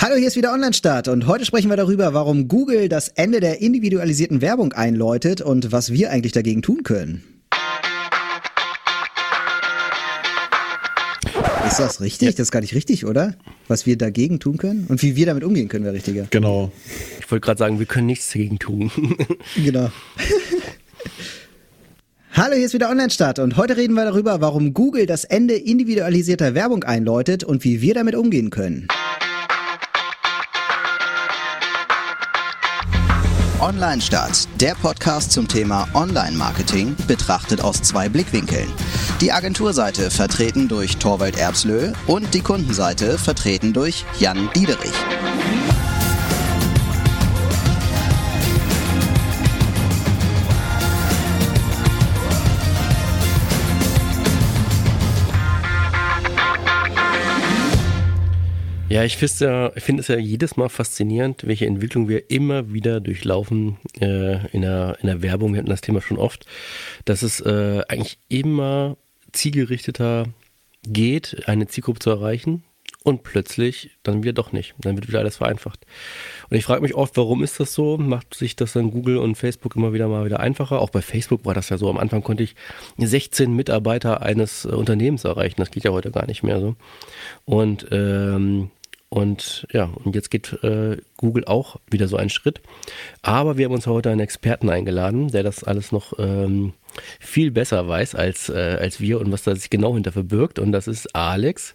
Hallo, hier ist wieder Online-Start und heute sprechen wir darüber, warum Google das Ende der individualisierten Werbung einläutet und was wir eigentlich dagegen tun können. Ist das richtig? Das ist gar nicht richtig, oder? Was wir dagegen tun können und wie wir damit umgehen können, wäre richtiger. Genau. Ich wollte gerade sagen, wir können nichts dagegen tun. genau. Hallo, hier ist wieder Online-Start und heute reden wir darüber, warum Google das Ende individualisierter Werbung einläutet und wie wir damit umgehen können. Online Start, der Podcast zum Thema Online-Marketing, betrachtet aus zwei Blickwinkeln. Die Agenturseite vertreten durch Torwald Erbslö und die Kundenseite vertreten durch Jan Diederich. Ja, ich finde find es ja jedes Mal faszinierend, welche Entwicklung wir immer wieder durchlaufen äh, in, der, in der Werbung. Wir hatten das Thema schon oft, dass es äh, eigentlich immer zielgerichteter geht, eine Zielgruppe zu erreichen und plötzlich dann wieder doch nicht. Dann wird wieder alles vereinfacht. Und ich frage mich oft, warum ist das so? Macht sich das dann Google und Facebook immer wieder mal wieder einfacher? Auch bei Facebook war das ja so. Am Anfang konnte ich 16 Mitarbeiter eines äh, Unternehmens erreichen. Das geht ja heute gar nicht mehr so. Und ähm, und ja, und jetzt geht äh, Google auch wieder so einen Schritt. Aber wir haben uns heute einen Experten eingeladen, der das alles noch ähm, viel besser weiß als, äh, als wir und was da sich genau hinter verbirgt. Und das ist Alex.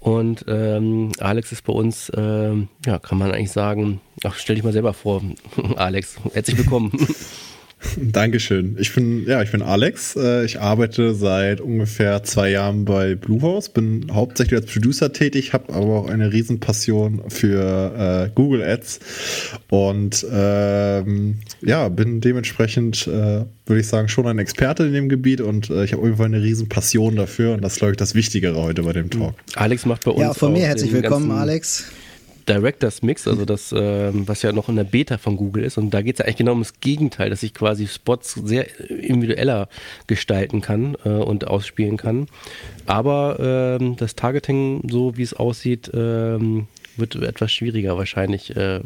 Und ähm, Alex ist bei uns, ähm, ja, kann man eigentlich sagen, ach, stell dich mal selber vor, Alex, herzlich willkommen. Dankeschön. Ich bin, ja, ich bin Alex. Äh, ich arbeite seit ungefähr zwei Jahren bei Bluehouse, bin hauptsächlich als Producer tätig, habe aber auch eine Riesenpassion für äh, Google Ads und ähm, ja, bin dementsprechend, äh, würde ich sagen, schon ein Experte in dem Gebiet und äh, ich habe auf jeden Fall eine Riesenpassion dafür und das ist, glaube ich, das Wichtigere heute bei dem Talk. Alex macht bei uns. Ja, von mir herzlich willkommen, Alex. Directors Mix, also das, äh, was ja noch in der Beta von Google ist. Und da geht es ja eigentlich genau um das Gegenteil, dass ich quasi Spots sehr individueller gestalten kann äh, und ausspielen kann. Aber ähm, das Targeting, so wie es aussieht, ähm, wird etwas schwieriger wahrscheinlich, äh,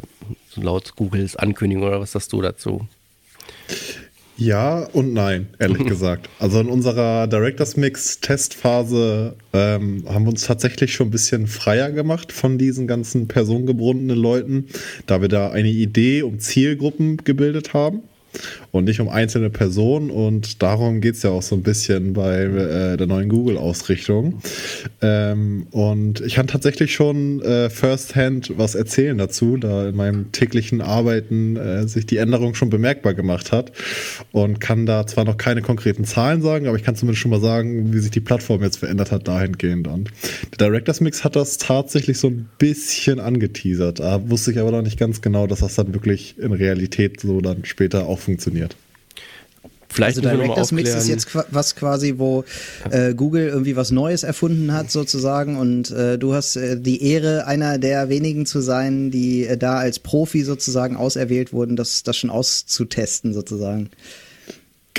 laut Googles Ankündigung oder was sagst du dazu? Ja und nein, ehrlich gesagt. Also in unserer Directors Mix Testphase ähm, haben wir uns tatsächlich schon ein bisschen freier gemacht von diesen ganzen personengebundenen Leuten, da wir da eine Idee um Zielgruppen gebildet haben und nicht um einzelne Personen. Und darum geht es ja auch so ein bisschen bei äh, der neuen Google-Ausrichtung. Ähm, und ich kann tatsächlich schon äh, firsthand was erzählen dazu, da in meinem täglichen Arbeiten äh, sich die Änderung schon bemerkbar gemacht hat. Und kann da zwar noch keine konkreten Zahlen sagen, aber ich kann zumindest schon mal sagen, wie sich die Plattform jetzt verändert hat dahingehend. Und der Directors Mix hat das tatsächlich so ein bisschen angeteasert. Da wusste ich aber noch nicht ganz genau, dass das dann wirklich in Realität so dann später auch funktioniert. Vielleicht also Directors Mix ist jetzt was quasi, wo äh, Google irgendwie was Neues erfunden hat sozusagen und äh, du hast äh, die Ehre, einer der wenigen zu sein, die äh, da als Profi sozusagen auserwählt wurden, das, das schon auszutesten sozusagen.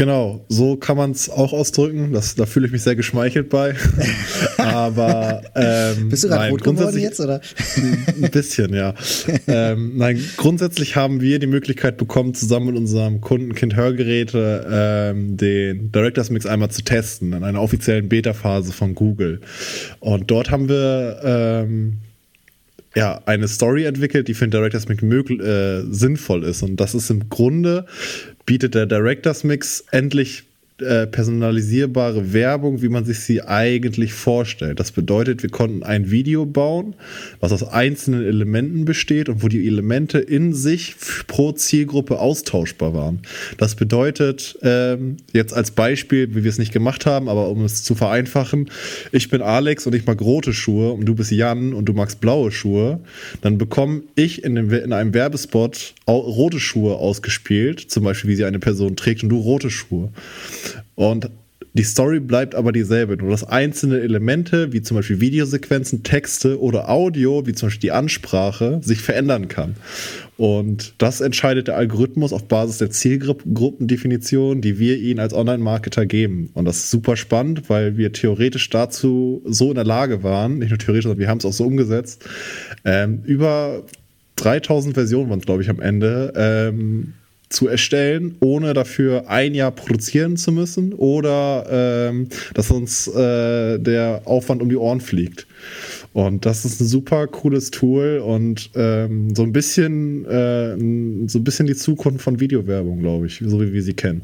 Genau, so kann man es auch ausdrücken. Das, da fühle ich mich sehr geschmeichelt bei. Aber ähm, bist du gerade rot geworden jetzt oder? ein bisschen, ja. ähm, nein, grundsätzlich haben wir die Möglichkeit bekommen, zusammen mit unserem Kundenkind Hörgeräte ähm, den Directors Mix einmal zu testen in einer offiziellen Beta-Phase von Google. Und dort haben wir ähm, ja, eine Story entwickelt, die für den Directors Mix möglich, äh, sinnvoll ist. Und das ist im Grunde bietet der Directors Mix endlich äh, personalisierbare Werbung, wie man sich sie eigentlich vorstellt. Das bedeutet, wir konnten ein Video bauen, was aus einzelnen Elementen besteht und wo die Elemente in sich pro Zielgruppe austauschbar waren. Das bedeutet, ähm, jetzt als Beispiel, wie wir es nicht gemacht haben, aber um es zu vereinfachen, ich bin Alex und ich mag rote Schuhe und du bist Jan und du magst blaue Schuhe, dann bekomme ich in, einem Werbespot rote Schuhe ausgespielt, zum Beispiel wie sie eine Person trägt und du rote Schuhe. Und Die Story bleibt aber dieselbe, nur dass einzelne Elemente, wie zum Beispiel Videosequenzen, Texte oder Audio, wie zum Beispiel die Ansprache, sich verändern kann. Und das entscheidet der Algorithmus auf Basis der Zielgruppendefinition, die wir ihnen als Online-Marketer geben. Und das ist super spannend, weil wir theoretisch dazu so in der Lage waren, nicht nur theoretisch, sondern wir haben es auch so umgesetzt, ähm, über 3000 Versionen waren es, glaube ich, am Ende, ähm, zu erstellen, ohne dafür ein Jahr produzieren zu müssen oder ähm, dass uns äh, der Aufwand um die Ohren fliegt. Und das ist ein super cooles Tool und ähm, so ein bisschen äh, so ein bisschen die Zukunft von Videowerbung, glaube ich, so wie wir sie kennen.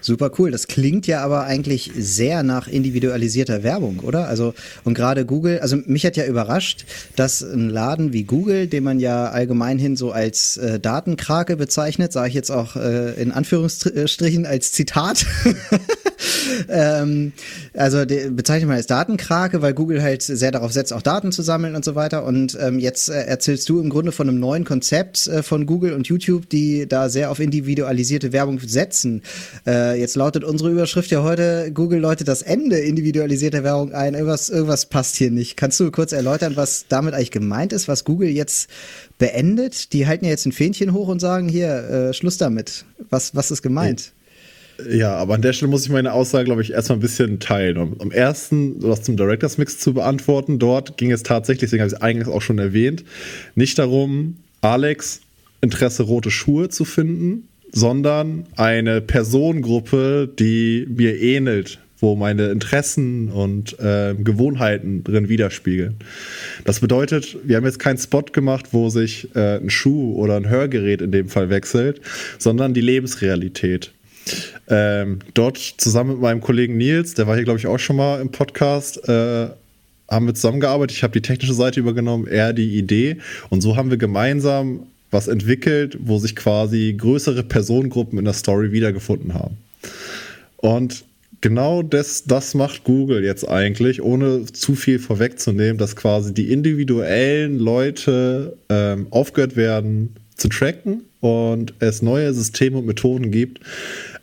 Super cool. Das klingt ja aber eigentlich sehr nach individualisierter Werbung, oder? Also, und gerade Google, also mich hat ja überrascht, dass ein Laden wie Google, den man ja allgemein hin so als äh, Datenkrake bezeichnet, sage ich jetzt auch äh, in Anführungsstrichen als Zitat, ähm, also bezeichnet man als Datenkrake, weil Google halt sehr darauf setzt, auch Daten zu sammeln und so weiter. Und ähm, jetzt äh, erzählst du im Grunde von einem neuen Konzept äh, von Google und YouTube, die da sehr auf individualisierte Werbung setzen. Äh, jetzt lautet unsere Überschrift ja heute, Google läutet das Ende individualisierter Werbung ein. Irgendwas, irgendwas passt hier nicht. Kannst du kurz erläutern, was damit eigentlich gemeint ist, was Google jetzt beendet? Die halten ja jetzt ein Fähnchen hoch und sagen, hier, äh, Schluss damit. Was, was ist gemeint? Ja, aber an der Stelle muss ich meine Aussage, glaube ich, erstmal ein bisschen teilen. Um, um ersten, was zum Directors Mix zu beantworten, dort ging es tatsächlich, deswegen habe ich es eingangs auch schon erwähnt, nicht darum, Alex Interesse rote Schuhe zu finden, sondern eine Personengruppe, die mir ähnelt, wo meine Interessen und äh, Gewohnheiten drin widerspiegeln. Das bedeutet, wir haben jetzt keinen Spot gemacht, wo sich äh, ein Schuh oder ein Hörgerät in dem Fall wechselt, sondern die Lebensrealität. Ähm, dort zusammen mit meinem Kollegen Nils, der war hier, glaube ich, auch schon mal im Podcast, äh, haben wir zusammengearbeitet. Ich habe die technische Seite übergenommen, er die Idee. Und so haben wir gemeinsam was entwickelt, wo sich quasi größere Personengruppen in der Story wiedergefunden haben. Und genau das, das macht Google jetzt eigentlich, ohne zu viel vorwegzunehmen, dass quasi die individuellen Leute ähm, aufgehört werden zu tracken und es neue Systeme und Methoden gibt,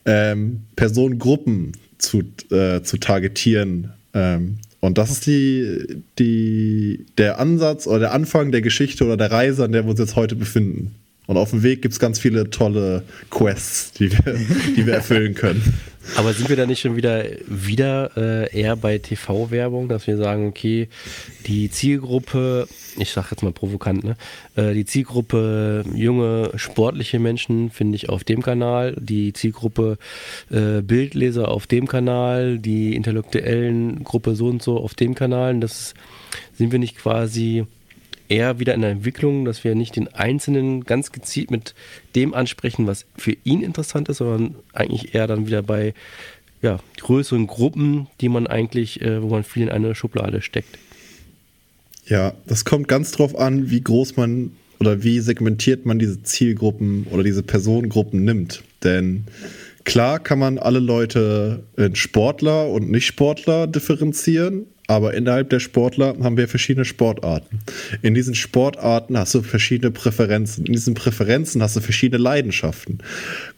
ähm, Personengruppen zu, äh, zu targetieren. Ähm, und das ist die, die, der Ansatz oder der Anfang der Geschichte oder der Reise, an der wir uns jetzt heute befinden. Und auf dem Weg gibt es ganz viele tolle Quests, die wir, die wir erfüllen können. Aber sind wir da nicht schon wieder, wieder äh, eher bei TV-Werbung, dass wir sagen, okay, die Zielgruppe, ich sag jetzt mal provokant, ne, äh, die Zielgruppe junge, sportliche Menschen finde ich auf dem Kanal, die Zielgruppe äh, Bildleser auf dem Kanal, die intellektuellen Gruppe so und so auf dem Kanal. Und das sind wir nicht quasi eher wieder in der Entwicklung, dass wir nicht den Einzelnen ganz gezielt mit dem ansprechen, was für ihn interessant ist, sondern eigentlich eher dann wieder bei ja, größeren Gruppen, die man eigentlich, äh, wo man viel in eine Schublade steckt. Ja, das kommt ganz drauf an, wie groß man oder wie segmentiert man diese Zielgruppen oder diese Personengruppen nimmt. Denn klar kann man alle Leute in Sportler und Nicht-Sportler differenzieren, aber innerhalb der Sportler haben wir verschiedene Sportarten. In diesen Sportarten hast du verschiedene Präferenzen. In diesen Präferenzen hast du verschiedene Leidenschaften.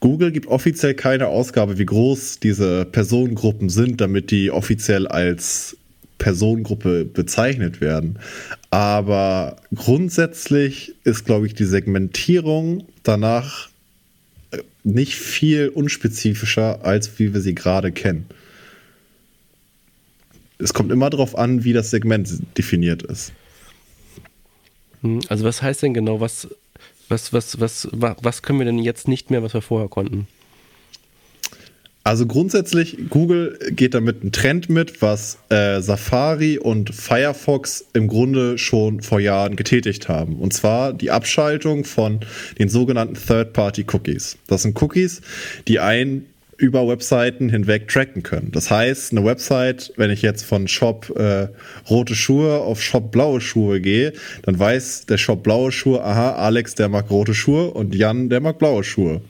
Google gibt offiziell keine Ausgabe, wie groß diese Personengruppen sind, damit die offiziell als Personengruppe bezeichnet werden. Aber grundsätzlich ist, glaube ich, die Segmentierung danach nicht viel unspezifischer, als wie wir sie gerade kennen es kommt immer darauf an, wie das Segment definiert ist. Hm, also was heißt denn genau, was, was, was, was, was können wir denn jetzt nicht mehr, was wir vorher konnten? Also grundsätzlich, Google geht damit einen Trend mit, was äh, Safari und Firefox im Grunde schon vor Jahren getätigt haben. Und zwar die Abschaltung von den sogenannten Third-Party-Cookies. Das sind Cookies, die ein über Webseiten hinweg tracken können. Das heißt, eine Website, wenn ich jetzt von Shop äh, rote Schuhe auf Shop blaue Schuhe gehe, dann weiß der Shop blaue Schuhe, aha, Alex, der mag rote Schuhe und Jan, der mag blaue Schuhe.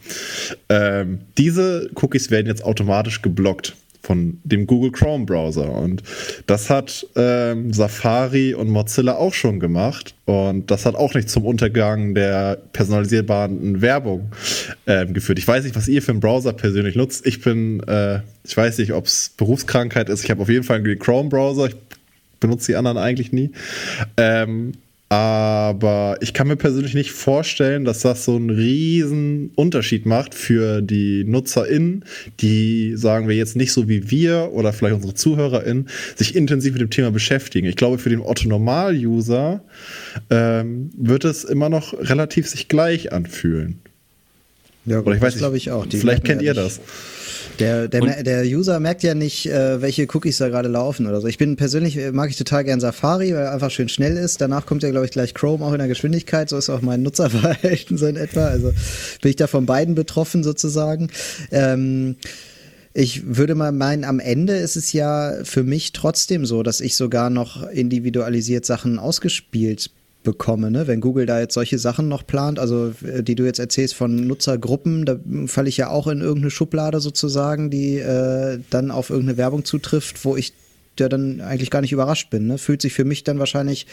Ähm, diese Cookies werden jetzt automatisch geblockt. Von dem Google Chrome Browser. Und das hat ähm, Safari und Mozilla auch schon gemacht. Und das hat auch nicht zum Untergang der personalisierbaren Werbung ähm, geführt. Ich weiß nicht, was ihr für einen Browser persönlich nutzt. Ich bin, äh, ich weiß nicht, ob es Berufskrankheit ist. Ich habe auf jeden Fall einen Chrome Browser. Ich benutze die anderen eigentlich nie. Ähm, aber ich kann mir persönlich nicht vorstellen, dass das so einen riesen Unterschied macht für die NutzerInnen, die, sagen wir jetzt nicht so wie wir oder vielleicht unsere ZuhörerInnen, sich intensiv mit dem Thema beschäftigen. Ich glaube, für den Otto-Normal-User ähm, wird es immer noch relativ sich gleich anfühlen. Ja, gut, oder ich weiß glaube ich auch. Die vielleicht kennt ihr das. Der, der, der User merkt ja nicht, äh, welche Cookies da gerade laufen oder so. Ich bin persönlich, äh, mag ich total gern Safari, weil er einfach schön schnell ist. Danach kommt ja, glaube ich, gleich Chrome auch in der Geschwindigkeit. So ist auch mein Nutzerverhalten so in etwa. Also bin ich da von beiden betroffen sozusagen. Ähm, ich würde mal meinen, am Ende ist es ja für mich trotzdem so, dass ich sogar noch individualisiert Sachen ausgespielt bekomme, ne? wenn Google da jetzt solche Sachen noch plant, also äh, die du jetzt erzählst von Nutzergruppen, da falle ich ja auch in irgendeine Schublade sozusagen, die äh, dann auf irgendeine Werbung zutrifft, wo ich ja dann eigentlich gar nicht überrascht bin. Ne? Fühlt sich für mich dann wahrscheinlich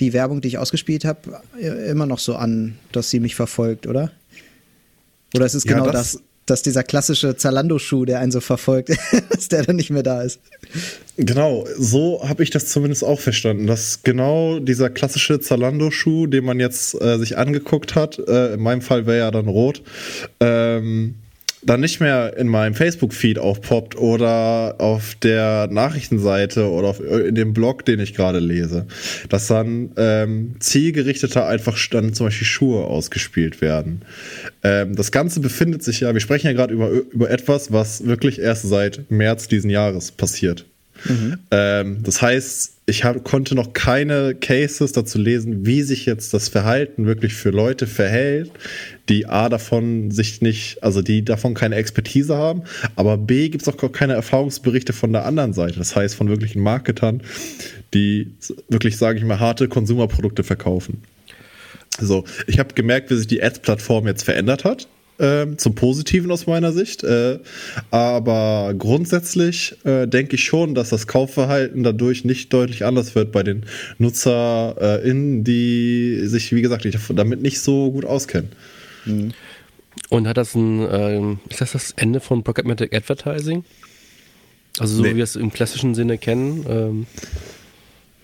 die Werbung, die ich ausgespielt habe, immer noch so an, dass sie mich verfolgt, oder? Oder ist es ja, genau das, das dass dieser klassische Zalando-Schuh, der einen so verfolgt, dass der dann nicht mehr da ist. Genau, so habe ich das zumindest auch verstanden, dass genau dieser klassische Zalando-Schuh, den man jetzt äh, sich angeguckt hat, äh, in meinem Fall wäre ja dann rot, ähm, dann nicht mehr in meinem Facebook-Feed aufpoppt oder auf der Nachrichtenseite oder auf, äh, in dem Blog, den ich gerade lese. Dass dann ähm, zielgerichteter einfach dann zum Beispiel Schuhe ausgespielt werden. Ähm, das Ganze befindet sich ja, wir sprechen ja gerade über, über etwas, was wirklich erst seit März diesen Jahres passiert. Mhm. Ähm, das heißt, ich hab, konnte noch keine Cases dazu lesen, wie sich jetzt das Verhalten wirklich für Leute verhält, die A davon sich nicht, also die davon keine Expertise haben, aber B gibt es auch keine Erfahrungsberichte von der anderen Seite. Das heißt von wirklichen Marketern, die wirklich, sage ich mal, harte Konsumerprodukte verkaufen. So, ich habe gemerkt, wie sich die Ads-Plattform jetzt verändert hat äh, zum Positiven aus meiner Sicht. Äh, aber grundsätzlich äh, denke ich schon, dass das Kaufverhalten dadurch nicht deutlich anders wird bei den NutzerInnen, die sich, wie gesagt, damit nicht so gut auskennen. Mhm. Und hat das ein, ähm, ist das das Ende von Programmatic Advertising? Also so nee. wie wir es im klassischen Sinne kennen? Ähm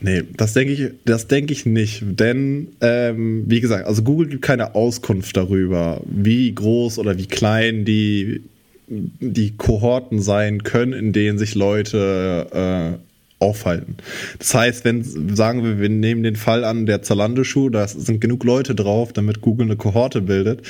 Nee, das denke ich, das ich nicht. Denn, ähm, wie gesagt, also Google gibt keine Auskunft darüber, wie groß oder wie klein die, die Kohorten sein können, in denen sich Leute äh, aufhalten. Das heißt, wenn, sagen wir, wir nehmen den Fall an, der Zalando-Schuh, da sind genug Leute drauf, damit Google eine Kohorte bildet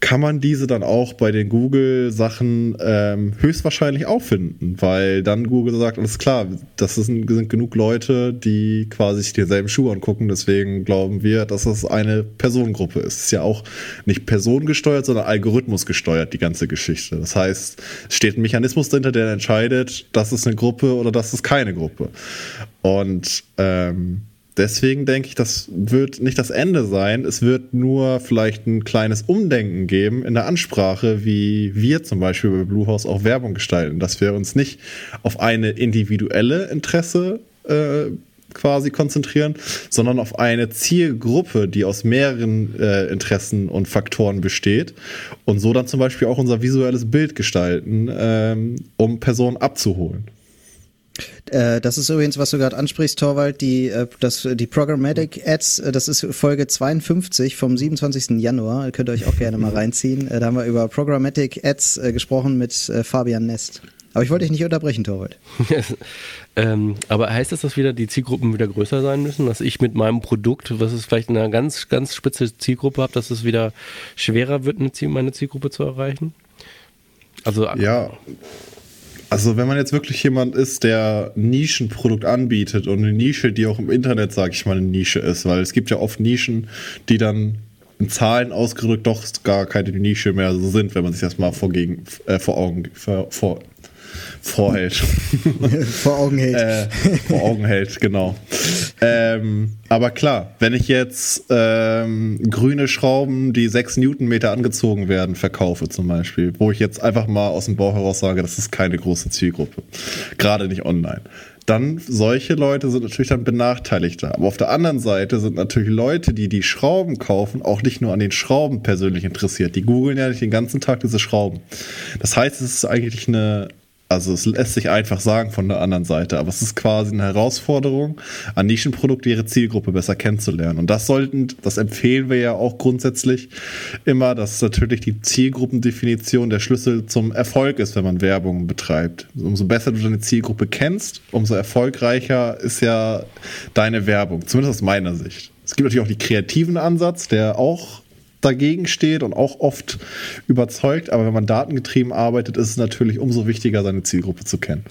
kann man diese dann auch bei den Google-Sachen ähm, höchstwahrscheinlich auffinden, weil dann Google sagt, alles klar, das sind, sind genug Leute, die quasi sich denselben Schuh angucken, deswegen glauben wir, dass das eine Personengruppe ist. Es ist ja auch nicht personengesteuert, sondern algorithmusgesteuert, die ganze Geschichte. Das heißt, es steht ein Mechanismus dahinter, der entscheidet, das ist eine Gruppe oder das ist keine Gruppe. Und ähm, deswegen denke ich, das wird nicht das Ende sein. Es wird nur vielleicht ein kleines Umdenken geben in der Ansprache, wie wir zum Beispiel bei Bluehouse auch Werbung gestalten, dass wir uns nicht auf eine individuelle Interesse äh, quasi konzentrieren, sondern auf eine Zielgruppe, die aus mehreren äh, Interessen und Faktoren besteht und so dann zum Beispiel auch unser visuelles Bild gestalten, ähm, um Personen abzuholen. Äh, das ist übrigens, was du gerade ansprichst, Torwald, die, äh, das, die Programmatic Ads, äh, das ist Folge 52 vom 27. Januar. Könnt ihr euch auch gerne mal reinziehen. Da haben wir über Programmatic Ads gesprochen mit Fabian Nest. Aber ich wollte dich nicht unterbrechen, Torwald. ähm, aber heißt das, dass wieder die Zielgruppen wieder größer sein müssen? Dass ich mit meinem Produkt, was es vielleicht in einer ganz, ganz spitze Zielgruppe habe, dass es wieder schwerer wird, meine Zielgruppe zu erreichen? Also ja, also wenn man jetzt wirklich jemand ist, der Nischenprodukt anbietet und eine Nische, die auch im Internet, sage ich mal, eine Nische ist, weil es gibt ja oft Nischen, die dann in Zahlen ausgedrückt doch gar keine Nische mehr so sind, wenn man sich das mal vor, gegen, äh, vor Augen vor, vor, vorhält. vor Augen hält. äh, vor Augen hält, genau. Ähm, aber klar, wenn ich jetzt ähm, grüne Schrauben, die 6 Newtonmeter angezogen werden, verkaufe zum Beispiel, wo ich jetzt einfach mal aus dem Bauch heraus sage, das ist keine große Zielgruppe. Gerade nicht online dann solche Leute sind natürlich dann benachteiligter. Aber auf der anderen Seite sind natürlich Leute, die die Schrauben kaufen, auch nicht nur an den Schrauben persönlich interessiert. Die googeln ja nicht den ganzen Tag diese Schrauben. Das heißt, es ist eigentlich eine also es lässt sich einfach sagen von der anderen Seite, aber es ist quasi eine Herausforderung, an Nischenprodukte ihre Zielgruppe besser kennenzulernen. Und das sollten, das empfehlen wir ja auch grundsätzlich immer, dass natürlich die Zielgruppendefinition der Schlüssel zum Erfolg ist, wenn man Werbung betreibt. Umso besser du deine Zielgruppe kennst, umso erfolgreicher ist ja deine Werbung, zumindest aus meiner Sicht. Es gibt natürlich auch die kreativen Ansatz, der auch dagegen steht und auch oft überzeugt. Aber wenn man datengetrieben arbeitet, ist es natürlich umso wichtiger, seine Zielgruppe zu kennen.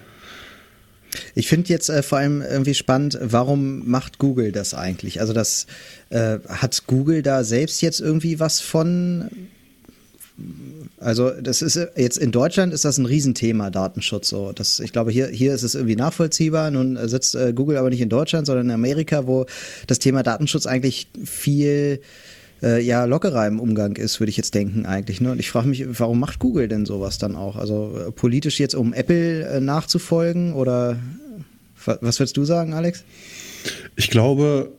Ich finde jetzt äh, vor allem irgendwie spannend, warum macht Google das eigentlich? Also das äh, hat Google da selbst jetzt irgendwie was von? Also das ist jetzt in Deutschland ist das ein Riesenthema Datenschutz. So, das, ich glaube hier hier ist es irgendwie nachvollziehbar. Nun sitzt äh, Google aber nicht in Deutschland, sondern in Amerika, wo das Thema Datenschutz eigentlich viel äh, ja lockerer im Umgang ist, würde ich jetzt denken eigentlich. Ne? Und ich frage mich, warum macht Google denn sowas dann auch? Also äh, politisch jetzt, um Apple äh, nachzufolgen oder was würdest du sagen, Alex? Ich glaube,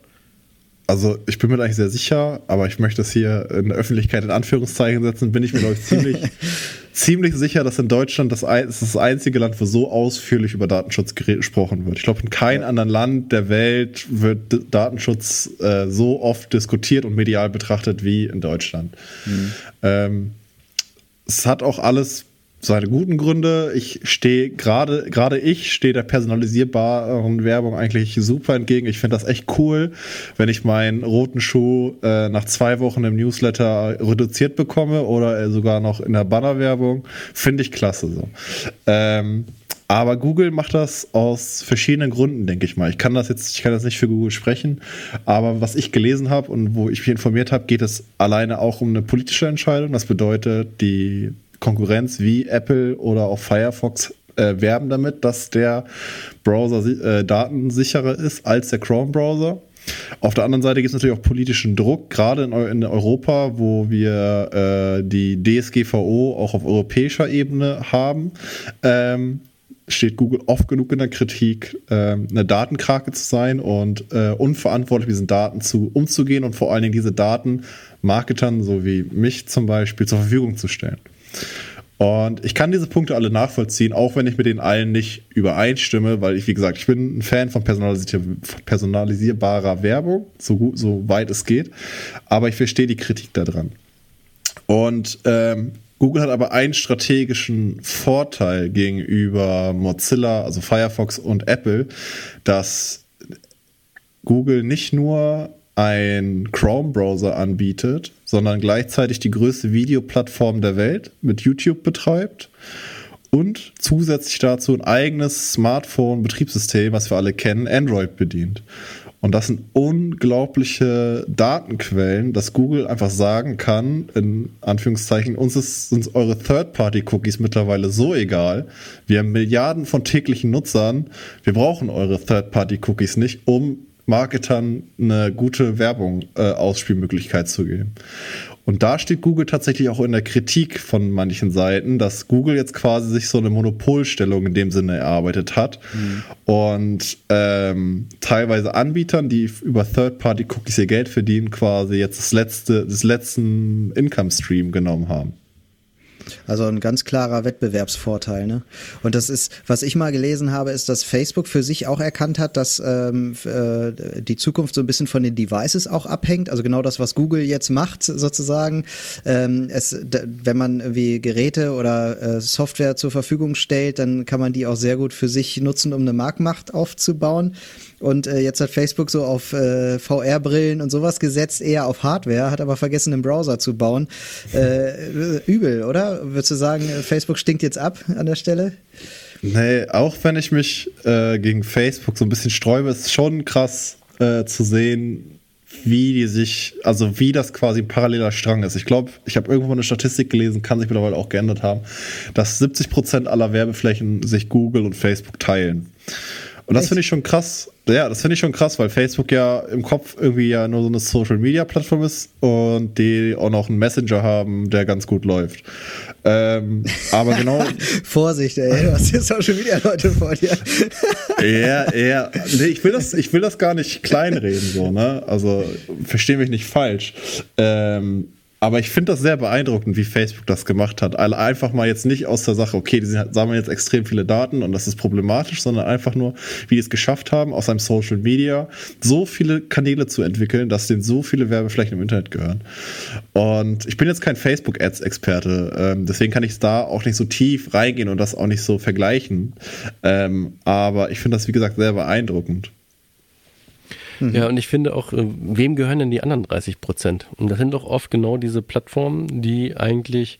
also ich bin mir eigentlich sehr sicher, aber ich möchte es hier in der Öffentlichkeit in Anführungszeichen setzen, bin ich mir, glaube ich, ziemlich, ziemlich sicher, dass in Deutschland das, ist das einzige Land, wo so ausführlich über Datenschutz gesprochen wird. Ich glaube, in keinem ja. anderen Land der Welt wird Datenschutz äh, so oft diskutiert und medial betrachtet wie in Deutschland. Mhm. Ähm, es hat auch alles seine guten Gründe. Ich stehe gerade, gerade ich stehe der personalisierbaren Werbung eigentlich super entgegen. Ich finde das echt cool, wenn ich meinen roten Schuh äh, nach zwei Wochen im Newsletter reduziert bekomme oder äh, sogar noch in der Bannerwerbung. Finde ich klasse so. Ähm, aber Google macht das aus verschiedenen Gründen, denke ich mal. Ich kann das jetzt, ich kann das nicht für Google sprechen, aber was ich gelesen habe und wo ich mich informiert habe, geht es alleine auch um eine politische Entscheidung. Das bedeutet, die Konkurrenz wie Apple oder auch Firefox äh, werben damit, dass der Browser äh, datensicherer ist als der Chrome-Browser. Auf der anderen Seite gibt es natürlich auch politischen Druck, gerade in, in Europa, wo wir äh, die DSGVO auch auf europäischer Ebene haben. Ähm, steht Google oft genug in der Kritik, äh, eine Datenkrake zu sein und äh, unverantwortlich mit diesen Daten zu, umzugehen und vor allen Dingen diese Daten Marketern, so wie mich zum Beispiel, zur Verfügung zu stellen. Und ich kann diese Punkte alle nachvollziehen, auch wenn ich mit den allen nicht übereinstimme, weil ich, wie gesagt, ich bin ein Fan von personalisier personalisierbarer Werbung, so, gut, so weit es geht. Aber ich verstehe die Kritik daran. Und ähm, Google hat aber einen strategischen Vorteil gegenüber Mozilla, also Firefox und Apple, dass Google nicht nur ein Chrome-Browser anbietet, sondern gleichzeitig die größte Videoplattform der Welt mit YouTube betreibt und zusätzlich dazu ein eigenes Smartphone-Betriebssystem, was wir alle kennen, Android bedient. Und das sind unglaubliche Datenquellen, dass Google einfach sagen kann, in Anführungszeichen, uns ist, sind eure Third-Party-Cookies mittlerweile so egal. Wir haben Milliarden von täglichen Nutzern. Wir brauchen eure Third-Party-Cookies nicht, um Marketern eine gute Werbung äh, Ausspielmöglichkeit zu geben. Und da steht Google tatsächlich auch in der Kritik von manchen Seiten, dass Google jetzt quasi sich so eine Monopolstellung in dem Sinne erarbeitet hat mhm. und ähm, teilweise Anbietern, die über Third-Party-Cookies ihr Geld verdienen, quasi jetzt das letzte, das letzten Income-Stream genommen haben. Also ein ganz klarer Wettbewerbsvorteil. Ne? Und das ist, was ich mal gelesen habe, ist, dass Facebook für sich auch erkannt hat, dass ähm, äh, die Zukunft so ein bisschen von den Devices auch abhängt. Also genau das, was Google jetzt macht, sozusagen. Ähm, es, wenn man irgendwie Geräte oder äh, Software zur Verfügung stellt, dann kann man die auch sehr gut für sich nutzen, um eine Marktmacht aufzubauen. Und äh, jetzt hat Facebook so auf äh, VR-Brillen und sowas gesetzt, eher auf Hardware, hat aber vergessen, einen Browser zu bauen. Äh, übel, oder? Würdest du sagen, Facebook stinkt jetzt ab an der Stelle? Nee, auch wenn ich mich äh, gegen Facebook so ein bisschen sträube, ist schon krass äh, zu sehen, wie die sich, also wie das quasi ein paralleler Strang ist. Ich glaube, ich habe irgendwo eine Statistik gelesen, kann sich mittlerweile auch geändert haben, dass 70 Prozent aller Werbeflächen sich Google und Facebook teilen. Und das finde ich schon krass. Ja, das finde ich schon krass, weil Facebook ja im Kopf irgendwie ja nur so eine Social Media Plattform ist und die auch noch einen Messenger haben, der ganz gut läuft. Ähm, aber genau. Vorsicht, ey, du hast hier Social Media Leute vor dir. ja, ja. Nee, ich will das, ich will das gar nicht kleinreden, so, ne? Also, verstehe mich nicht falsch. Ähm, aber ich finde das sehr beeindruckend, wie Facebook das gemacht hat. Einfach mal jetzt nicht aus der Sache, okay, die sammeln jetzt extrem viele Daten und das ist problematisch, sondern einfach nur, wie die es geschafft haben, aus einem Social Media so viele Kanäle zu entwickeln, dass denen so viele Werbeflächen im Internet gehören. Und ich bin jetzt kein Facebook-Ads-Experte, ähm, deswegen kann ich da auch nicht so tief reingehen und das auch nicht so vergleichen. Ähm, aber ich finde das, wie gesagt, sehr beeindruckend. Mhm. Ja, und ich finde auch, äh, wem gehören denn die anderen 30 Prozent? Und das sind doch oft genau diese Plattformen, die eigentlich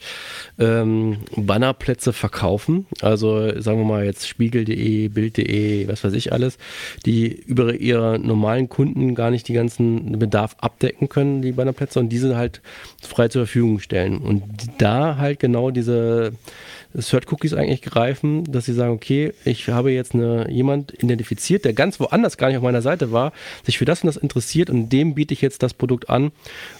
ähm, Bannerplätze verkaufen. Also sagen wir mal jetzt spiegel.de, bild.de, was weiß ich alles, die über ihre normalen Kunden gar nicht die ganzen Bedarf abdecken können, die Bannerplätze, und diese halt frei zur Verfügung stellen. Und da halt genau diese Third-Cookies eigentlich greifen, dass sie sagen, okay, ich habe jetzt eine, jemand identifiziert, der ganz woanders gar nicht auf meiner Seite war, sich für das und das interessiert und dem biete ich jetzt das Produkt an,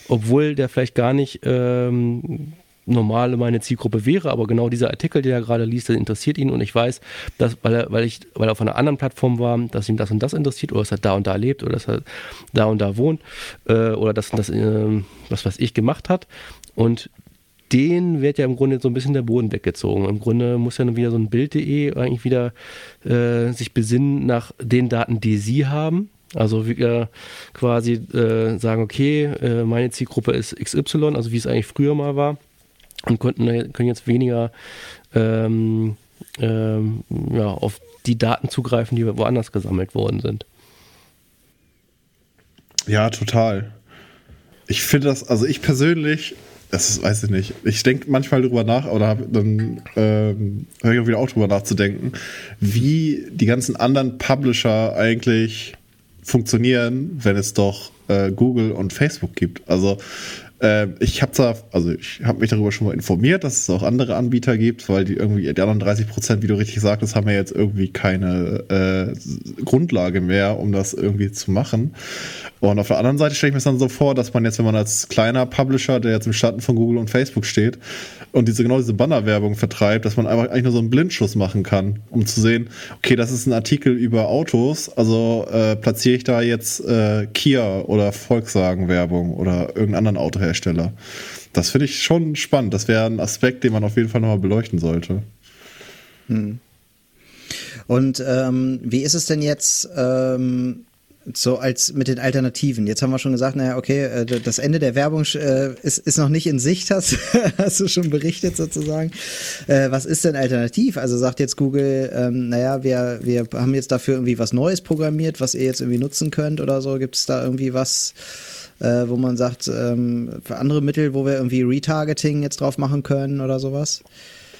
obwohl der vielleicht gar nicht ähm, normal meine Zielgruppe wäre, aber genau dieser Artikel, den er gerade liest, der interessiert ihn und ich weiß, dass, weil er, weil ich, weil er auf einer anderen Plattform war, dass ihm das und das interessiert oder dass er da und da lebt oder dass er da und da wohnt äh, oder dass das, äh, was weiß ich, gemacht hat. Und den wird ja im Grunde so ein bisschen der Boden weggezogen. Im Grunde muss ja wieder so ein Bild.de eigentlich wieder äh, sich besinnen nach den Daten, die sie haben. Also wir quasi äh, sagen, okay, äh, meine Zielgruppe ist XY, also wie es eigentlich früher mal war, und konnten, können jetzt weniger ähm, ähm, ja, auf die Daten zugreifen, die woanders gesammelt worden sind. Ja, total. Ich finde das, also ich persönlich das ist, weiß ich nicht. Ich denke manchmal drüber nach, oder dann ähm, höre ich auch wieder auch drüber nachzudenken, wie die ganzen anderen Publisher eigentlich funktionieren, wenn es doch äh, Google und Facebook gibt. Also äh, ich habe zwar, also ich habe mich darüber schon mal informiert, dass es auch andere Anbieter gibt, weil die irgendwie, die anderen 30 Prozent, wie du richtig sagtest, haben ja jetzt irgendwie keine äh, Grundlage mehr, um das irgendwie zu machen. Und auf der anderen Seite stelle ich mir es dann so vor, dass man jetzt, wenn man als kleiner Publisher, der jetzt im Schatten von Google und Facebook steht und diese genau diese Bannerwerbung vertreibt, dass man einfach eigentlich nur so einen Blindschuss machen kann, um zu sehen, okay, das ist ein Artikel über Autos, also äh, platziere ich da jetzt äh, Kia oder Volkswagen Werbung oder irgendeinen anderen Autohersteller. Das finde ich schon spannend. Das wäre ein Aspekt, den man auf jeden Fall nochmal beleuchten sollte. Hm. Und ähm, wie ist es denn jetzt? Ähm so als mit den Alternativen. Jetzt haben wir schon gesagt, naja, okay, äh, das Ende der Werbung äh, ist, ist noch nicht in Sicht, hast, hast du schon berichtet sozusagen. Äh, was ist denn alternativ? Also sagt jetzt Google, ähm, naja, wir, wir haben jetzt dafür irgendwie was Neues programmiert, was ihr jetzt irgendwie nutzen könnt oder so. Gibt es da irgendwie was, wo man sagt, ähm, für andere Mittel, wo wir irgendwie Retargeting jetzt drauf machen können oder sowas?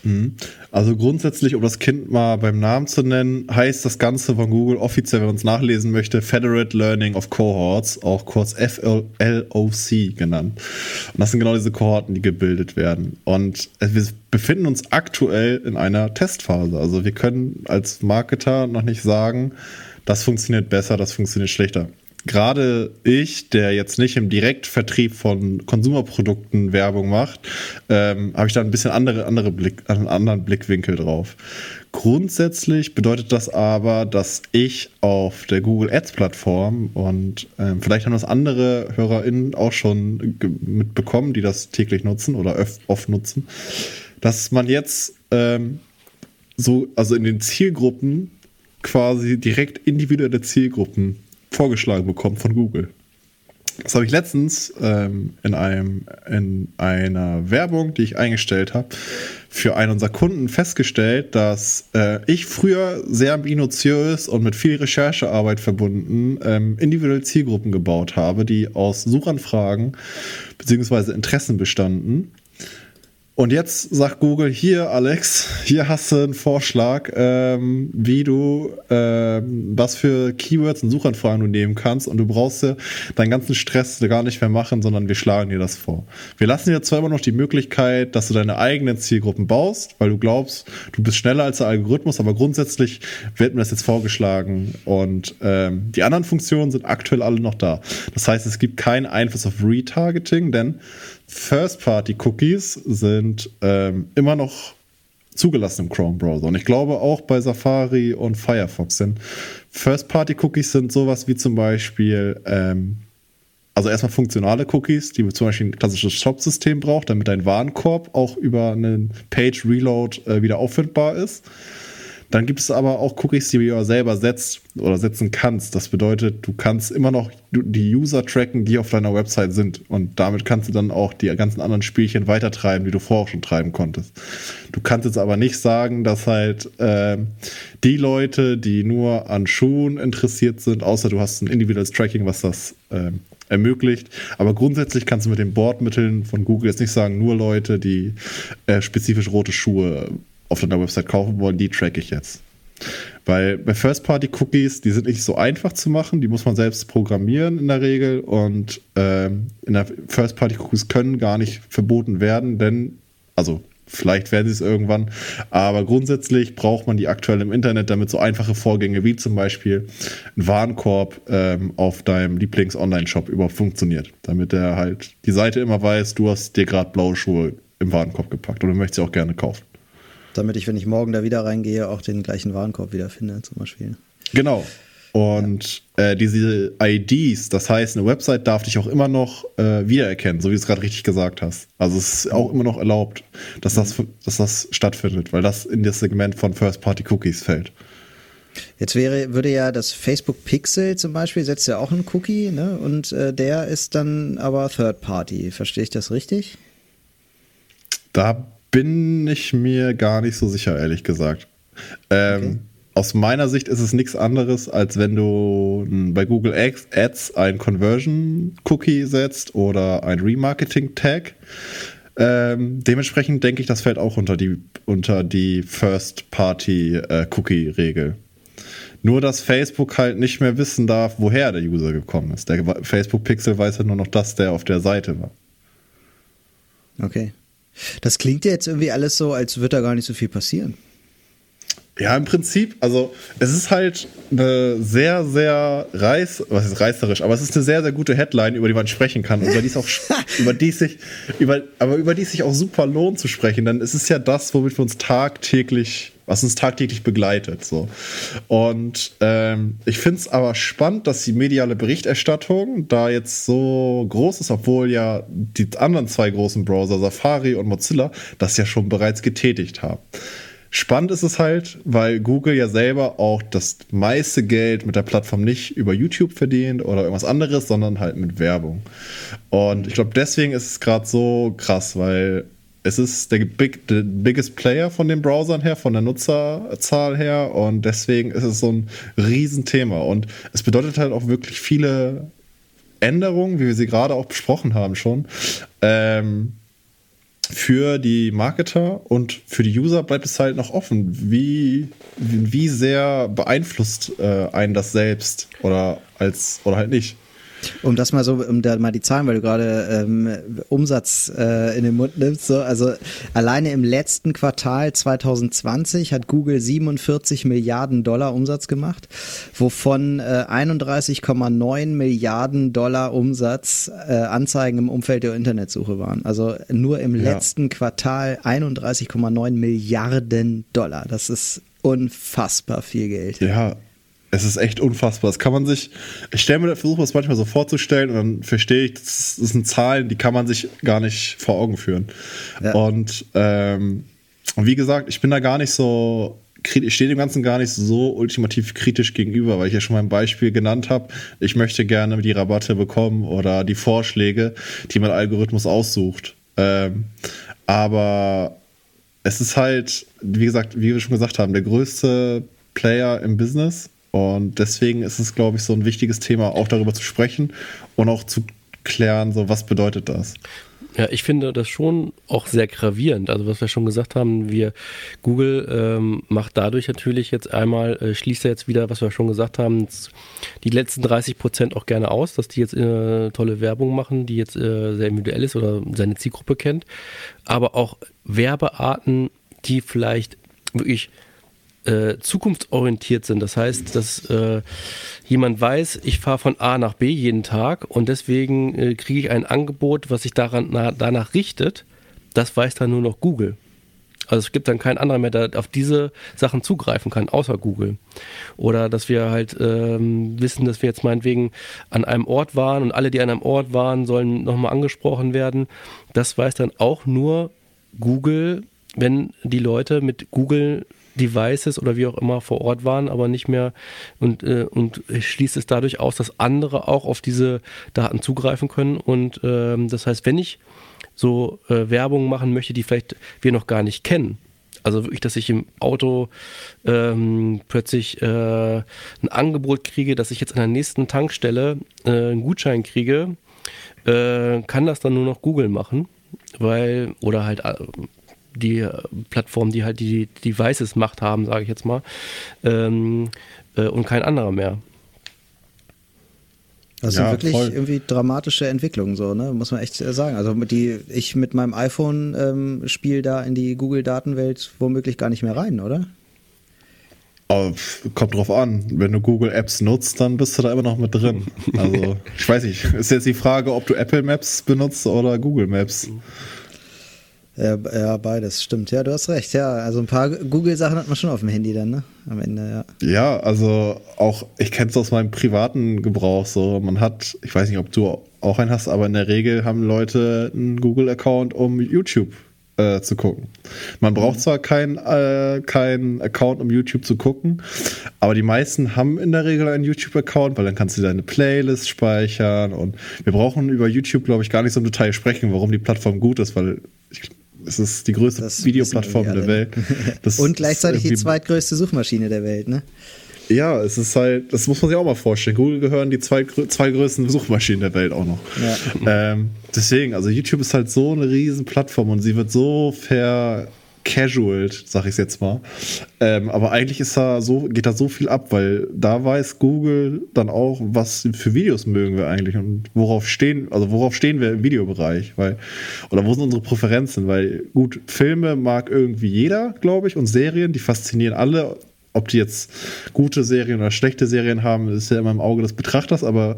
Mhm. Also grundsätzlich, um das Kind mal beim Namen zu nennen, heißt das Ganze von Google offiziell, wenn man es nachlesen möchte, Federate Learning of Cohorts, auch kurz FLOC genannt. Und das sind genau diese Kohorten, die gebildet werden. Und wir befinden uns aktuell in einer Testphase. Also wir können als Marketer noch nicht sagen, das funktioniert besser, das funktioniert schlechter gerade ich, der jetzt nicht im Direktvertrieb von Konsumerprodukten Werbung macht, ähm, habe ich da ein bisschen andere, andere Blick, einen anderen Blickwinkel drauf. Grundsätzlich bedeutet das aber, dass ich auf der Google Ads Plattform und ähm, vielleicht haben das andere HörerInnen auch schon mitbekommen, die das täglich nutzen oder oft nutzen, dass man jetzt ähm, so, also in den Zielgruppen quasi direkt individuelle Zielgruppen vorgeschlagen bekommen von Google. Das habe ich letztens ähm, in, einem, in einer Werbung, die ich eingestellt habe, für einen unserer Kunden festgestellt, dass äh, ich früher sehr minutiös und mit viel Recherchearbeit verbunden ähm, individuelle Zielgruppen gebaut habe, die aus Suchanfragen bzw. Interessen bestanden Und jetzt sagt Google, hier Alex, hier hast du einen Vorschlag, ähm, wie du, ähm, was für Keywords und Suchanfragen du nehmen kannst und du brauchst ja deinen ganzen Stress gar nicht mehr machen, sondern wir schlagen dir das vor. Wir lassen dir zwar immer noch die Möglichkeit, dass du deine eigenen Zielgruppen baust, weil du glaubst, du bist schneller als der Algorithmus, aber grundsätzlich wird mir das jetzt vorgeschlagen und ähm, die anderen Funktionen sind aktuell alle noch da. Das heißt, es gibt keinen Einfluss auf Retargeting, denn First-Party-Cookies sind ähm, immer noch zugelassen im Chrome-Browser. Und ich glaube auch bei Safari und Firefox. Denn First-Party-Cookies sind sowas wie zum Beispiel, ähm, also erstmal funktionale Cookies, die zum Beispiel ein klassisches Shop-System braucht, damit dein Warenkorb auch über einen Page-Reload äh, wieder auffindbar ist. Dann gibt es aber auch Cookies, die du selber setzt oder setzen kannst. Das bedeutet, du kannst immer noch die User tracken, die auf deiner Website sind. Und damit kannst du dann auch die ganzen anderen Spielchen weitertreiben, die du vorher schon treiben konntest. Du kannst jetzt aber nicht sagen, dass halt äh, die Leute, die nur an Schuhen interessiert sind, außer du hast ein individuelles Tracking, was das äh, ermöglicht. Aber grundsätzlich kannst du mit den Bordmitteln von Google jetzt nicht sagen, nur Leute, die äh, spezifisch rote Schuhe auf deiner Website kaufen wollen, die track ich jetzt. Weil bei First-Party-Cookies, die sind nicht so einfach zu machen, die muss man selbst programmieren in der Regel und ähm, in der First-Party-Cookies können gar nicht verboten werden, denn, also vielleicht werden sie es irgendwann, aber grundsätzlich braucht man die aktuell im Internet, damit so einfache Vorgänge wie zum Beispiel ein Warenkorb ähm, auf deinem Lieblings-Online-Shop überhaupt funktioniert, damit er halt die Seite immer weiß, du hast dir gerade blaue Schuhe im Warenkorb gepackt du möchtest sie auch gerne kaufen. Damit ich, wenn ich morgen da wieder reingehe, auch den gleichen Warenkorb wiederfinde, zum Beispiel. Genau. Und ja. äh, diese IDs, das heißt, eine Website darf dich auch immer noch äh, wiedererkennen, so wie du es gerade richtig gesagt hast. Also es ist auch immer noch erlaubt, dass das, dass das stattfindet, weil das in das Segment von First-Party-Cookies fällt. Jetzt wäre, würde ja das Facebook Pixel zum Beispiel setzt ja auch einen Cookie, ne? Und äh, der ist dann aber Third Party. Verstehe ich das richtig? Da bin ich mir gar nicht so sicher, ehrlich gesagt. Ähm, okay. Aus meiner Sicht ist es nichts anderes, als wenn du bei Google Ads ein Conversion-Cookie setzt oder ein Remarketing-Tag. Ähm, dementsprechend denke ich, das fällt auch unter die, unter die First-Party-Cookie-Regel. Äh, nur, dass Facebook halt nicht mehr wissen darf, woher der User gekommen ist. Der Facebook-Pixel weiß ja nur noch, dass der auf der Seite war. Okay. Das klingt ja jetzt irgendwie alles so, als würde da gar nicht so viel passieren. Ja, im Prinzip, also es ist halt eine sehr, sehr reiß, was ist reißerisch, aber es ist eine sehr, sehr gute Headline, über die man sprechen kann, über die es auch, über die sich, über, aber über die es sich auch super lohnt zu sprechen, denn es ist ja das, womit wir uns tagtäglich, was uns tagtäglich begleitet, so. Und ähm, ich finde es aber spannend, dass die mediale Berichterstattung da jetzt so groß ist, obwohl ja die anderen zwei großen Browser, Safari und Mozilla, das ja schon bereits getätigt haben. Spannend ist es halt, weil Google ja selber auch das meiste Geld mit der Plattform nicht über YouTube verdient oder irgendwas anderes, sondern halt mit Werbung. Und ich glaube, deswegen ist es gerade so krass, weil es ist der, big, biggest Player von den Browsern her, von der Nutzerzahl her und deswegen ist es so ein Riesenthema. Und es bedeutet halt auch wirklich viele Änderungen, wie wir sie gerade auch besprochen haben schon. Ähm, für die Marketer und für die User bleibt es halt noch offen. Wie, wie sehr beeinflusst äh, einen das selbst oder als oder halt nicht? Um das mal so, um da mal die Zahlen, weil du gerade ähm, Umsatz äh, in den Mund nimmst, so, also alleine im letzten Quartal 2020 hat Google 47 Milliarden Dollar Umsatz gemacht, wovon äh, 31,9 Milliarden Dollar Umsatz äh, Anzeigen im Umfeld der Internetsuche waren. Also nur im ja. letzten Quartal 31,9 Milliarden Dollar. Das ist unfassbar viel Geld. Ja, es ist echt unfassbar. Das kann man sich, ich stelle mir, versuche das manchmal so vorzustellen und dann verstehe ich, das, das, sind Zahlen, die kann man sich gar nicht vor Augen führen. Ja. Und, ähm, wie gesagt, ich bin da gar nicht so, ich stehe dem Ganzen gar nicht so ultimativ kritisch gegenüber, weil ich ja schon mal ein Beispiel genannt habe. Ich möchte gerne die Rabatte bekommen oder die Vorschläge, die mein Algorithmus aussucht. Ähm, aber es ist halt, wie gesagt, wie wir schon gesagt haben, der größte Player im Business und deswegen ist es, glaube ich, so ein wichtiges Thema, auch darüber zu sprechen und auch zu klären, so was bedeutet das? Ja, ich finde das schon auch sehr gravierend. Also was wir schon gesagt haben, wir Google ähm, macht dadurch natürlich jetzt einmal, äh, schließt er jetzt wieder, was wir schon gesagt haben, die letzten 30 Prozent auch gerne aus, dass die jetzt äh, tolle Werbung machen, die jetzt äh, sehr individuell ist oder seine Zielgruppe kennt. Aber auch Werbearten, die vielleicht wirklich äh, zukunftsorientiert sind. Das heißt, dass äh, jemand weiß, ich fahre von A nach B jeden Tag und deswegen äh, kriege ich ein Angebot, was sich daran, na, danach richtet. Das weiß dann nur noch Google. Also es gibt dann kein anderer mehr, der auf diese Sachen zugreifen kann, außer Google. Oder dass wir halt ähm, wissen, dass wir jetzt meinetwegen an einem Ort waren und alle, die an einem Ort waren, sollen nochmal angesprochen werden. Das weiß dann auch nur Google, wenn die Leute mit Google Devices oder wie auch immer vor Ort waren, aber nicht mehr und, äh, und schließt es dadurch aus, dass andere auch auf diese Daten zugreifen können. Und ähm, das heißt, wenn ich so äh, Werbung machen möchte, die vielleicht wir noch gar nicht kennen, also wirklich, dass ich im Auto ähm, plötzlich äh, ein Angebot kriege, dass ich jetzt an der nächsten Tankstelle äh, einen Gutschein kriege, äh, kann das dann nur noch Google machen, weil oder halt äh, die äh, Plattformen, die halt die Devices Macht haben, sage ich jetzt mal, ähm, äh, und kein anderer mehr. Das sind ja, wirklich voll. irgendwie dramatische Entwicklungen, so, ne? Muss man echt sagen. Also die, ich mit meinem iPhone ähm, spiele da in die Google-Datenwelt womöglich gar nicht mehr rein, oder? Kommt drauf an. Wenn du Google Apps nutzt, dann bist du da immer noch mit drin. Also, ich weiß nicht. Ist jetzt die Frage, ob du Apple Maps benutzt oder Google Maps. Ja, ja, beides, stimmt. Ja, du hast recht. Ja, also ein paar Google-Sachen hat man schon auf dem Handy dann, ne? Am Ende, ja. Ja, also auch, ich kenne es aus meinem privaten Gebrauch so. Man hat, ich weiß nicht, ob du auch einen hast, aber in der Regel haben Leute einen Google-Account, um YouTube äh, zu gucken. Man braucht mhm. zwar keinen äh, kein Account, um YouTube zu gucken, aber die meisten haben in der Regel einen YouTube-Account, weil dann kannst du deine Playlist speichern und wir brauchen über YouTube, glaube ich, gar nicht so im Detail sprechen, warum die Plattform gut ist, weil ich es ist die größte das Videoplattform der Welt. Und gleichzeitig die zweitgrößte Suchmaschine der Welt, ne? Ja, es ist halt, das muss man sich auch mal vorstellen. Google gehören die zwei, zwei größten Suchmaschinen der Welt auch noch. Ja. Ähm, deswegen, also YouTube ist halt so eine riesen Plattform und sie wird so ver casual, sag ich jetzt mal. Ähm, aber eigentlich ist da so, geht da so viel ab, weil da weiß Google dann auch, was für Videos mögen wir eigentlich und worauf stehen, also worauf stehen wir im Videobereich, weil, oder wo sind unsere Präferenzen, weil gut, Filme mag irgendwie jeder, glaube ich, und Serien, die faszinieren alle. Ob die jetzt gute Serien oder schlechte Serien haben, ist ja immer im Auge des Betrachters, aber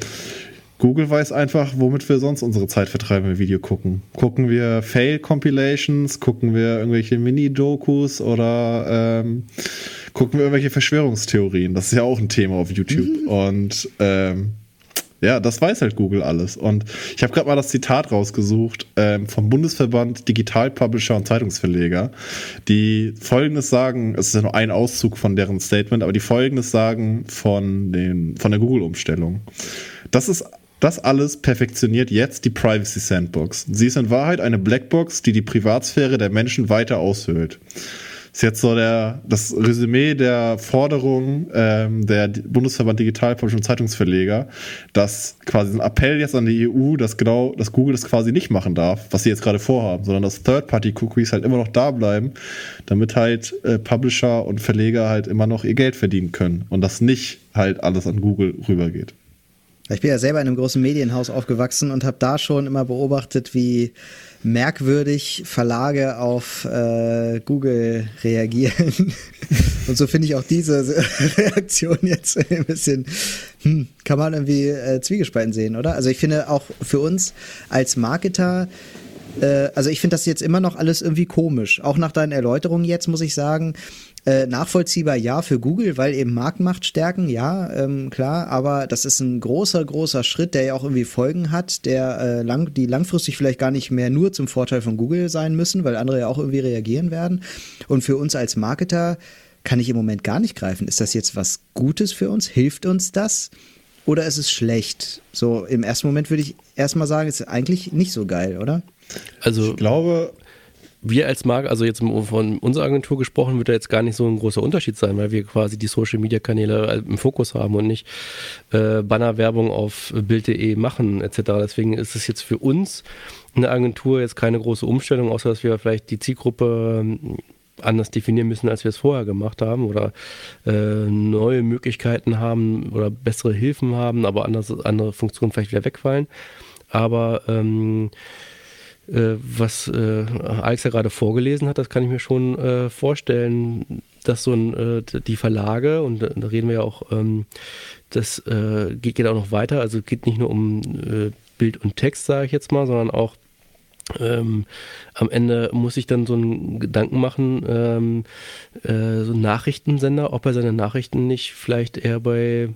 Google weiß einfach, womit wir sonst unsere Zeit vertreiben, wenn wir Video gucken. Gucken wir Fail-Compilations, gucken wir irgendwelche Mini-Dokus oder ähm, gucken wir irgendwelche Verschwörungstheorien. Das ist ja auch ein Thema auf YouTube. Mhm. Und ähm, ja, das weiß halt Google alles. Und ich habe gerade mal das Zitat rausgesucht ähm, vom Bundesverband Digital Publisher und Zeitungsverleger, die folgendes sagen, es ist ja nur ein Auszug von deren Statement, aber die folgendes sagen von, den, von der Google-Umstellung. Das ist das alles perfektioniert jetzt die Privacy Sandbox. Sie ist in Wahrheit eine Blackbox, die die Privatsphäre der Menschen weiter aushöhlt. Das ist jetzt so der, das Resümee der Forderung ähm, der Bundesverband Digitalpublishing und Zeitungsverleger, dass quasi ein Appell jetzt an die EU, dass genau, dass Google das quasi nicht machen darf, was sie jetzt gerade vorhaben, sondern dass Third-Party-Cookies halt immer noch da bleiben, damit halt äh, Publisher und Verleger halt immer noch ihr Geld verdienen können und das nicht halt alles an Google rübergeht. Ich bin ja selber in einem großen Medienhaus aufgewachsen und habe da schon immer beobachtet, wie merkwürdig Verlage auf äh, Google reagieren. und so finde ich auch diese Reaktion jetzt ein bisschen, hm, kann man irgendwie äh, zwiegespalten sehen, oder? Also ich finde auch für uns als Marketer äh, also ich finde das jetzt immer noch alles irgendwie komisch. Auch nach deinen Erläuterungen jetzt muss ich sagen, äh, nachvollziehbar ja für Google, weil eben Marktmacht stärken, ja, ähm, klar, aber das ist ein großer, großer Schritt, der ja auch irgendwie Folgen hat, der äh, lang, die langfristig vielleicht gar nicht mehr nur zum Vorteil von Google sein müssen, weil andere ja auch irgendwie reagieren werden. Und für uns als Marketer kann ich im Moment gar nicht greifen. Ist das jetzt was Gutes für uns? Hilft uns das? Oder ist es schlecht? So, im ersten Moment würde ich erstmal sagen, ist eigentlich nicht so geil, oder? Also, ich glaube, wir als Marke, also jetzt von unserer Agentur gesprochen, wird da jetzt gar nicht so ein großer Unterschied sein, weil wir quasi die Social Media Kanäle äh, im Fokus haben und nicht äh, Bannerwerbung auf Bild.de machen etc. Deswegen ist es jetzt für uns eine Agentur jetzt keine große Umstellung, außer dass wir vielleicht die Zielgruppe ähm, anders definieren müssen, als wir es vorher gemacht haben oder äh, neue Möglichkeiten haben oder bessere Hilfen haben, aber anders, andere Funktionen vielleicht wieder wegfallen. Aber ähm, äh, was äh, Alex ja gerade vorgelesen hat, das kann ich mir schon äh, vorstellen, dass so ein, äh, die Verlage, und da reden wir ja auch, ähm, das äh, geht, geht auch noch weiter, also es geht nicht nur um Bild und Text, sage ich jetzt mal, sondern auch ähm, am Ende muss ich dann so einen Gedanken machen, ähm, äh, so ein Nachrichtensender, ob er seine Nachrichten nicht vielleicht eher bei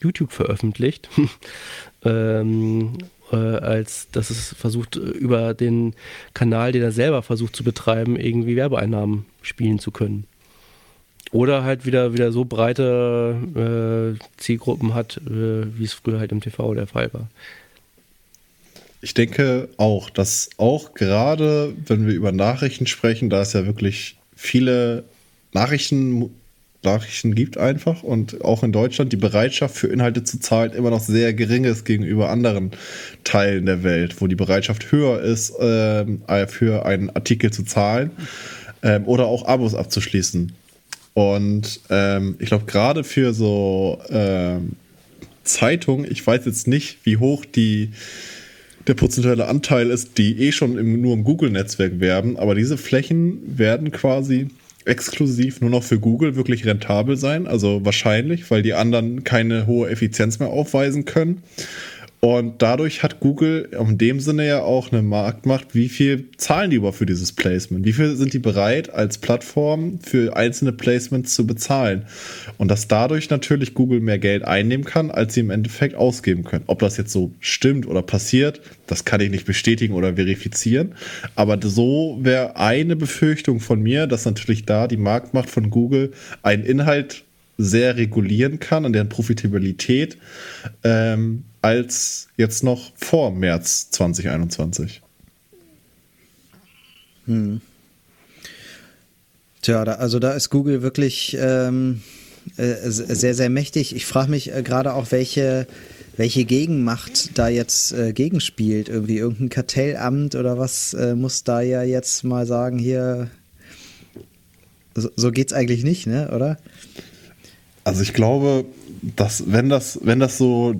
YouTube veröffentlicht, ähm, äh, als dass es versucht, über den Kanal, den er selber versucht zu betreiben, irgendwie Werbeeinnahmen spielen zu können. Oder halt wieder, wieder so breite äh, Zielgruppen hat, äh, wie es früher halt im TV der Fall war. Ich denke auch, dass auch gerade, wenn wir über Nachrichten sprechen, da es ja wirklich viele Nachrichten Nachrichten gibt einfach und auch in Deutschland die Bereitschaft für Inhalte zu zahlen immer noch sehr gering ist gegenüber anderen Teilen der Welt, wo die Bereitschaft höher ist, ähm, für einen Artikel zu zahlen ähm, oder auch Abos abzuschließen. Und ähm, ich glaube, gerade für so ähm, Zeitungen, ich weiß jetzt nicht, wie hoch die der prozentuelle Anteil ist, die eh schon im, nur im Google-Netzwerk werben, aber diese Flächen werden quasi exklusiv nur noch für Google wirklich rentabel sein. Also wahrscheinlich, weil die anderen keine hohe Effizienz mehr aufweisen können. Und dadurch hat Google in dem Sinne ja auch eine Marktmacht. Wie viel zahlen die überhaupt für dieses Placement? Wie viel sind die bereit, als Plattform für einzelne Placements zu bezahlen? Und dass dadurch natürlich Google mehr Geld einnehmen kann, als sie im Endeffekt ausgeben können. Ob das jetzt so stimmt oder passiert, das kann ich nicht bestätigen oder verifizieren. Aber so wäre eine Befürchtung von mir, dass natürlich da die Marktmacht von Google einen Inhalt sehr regulieren kann und deren Profitabilität ähm, als jetzt noch vor März 2021. Hm. Tja, da, also da ist Google wirklich ähm, äh, sehr, sehr mächtig. Ich frage mich äh, gerade auch, welche, welche Gegenmacht da jetzt äh, gegenspielt. Irgendwie irgendein Kartellamt oder was äh, muss da ja jetzt mal sagen, hier, so, so geht's eigentlich nicht, ne, oder? Also ich glaube, dass wenn das, wenn das so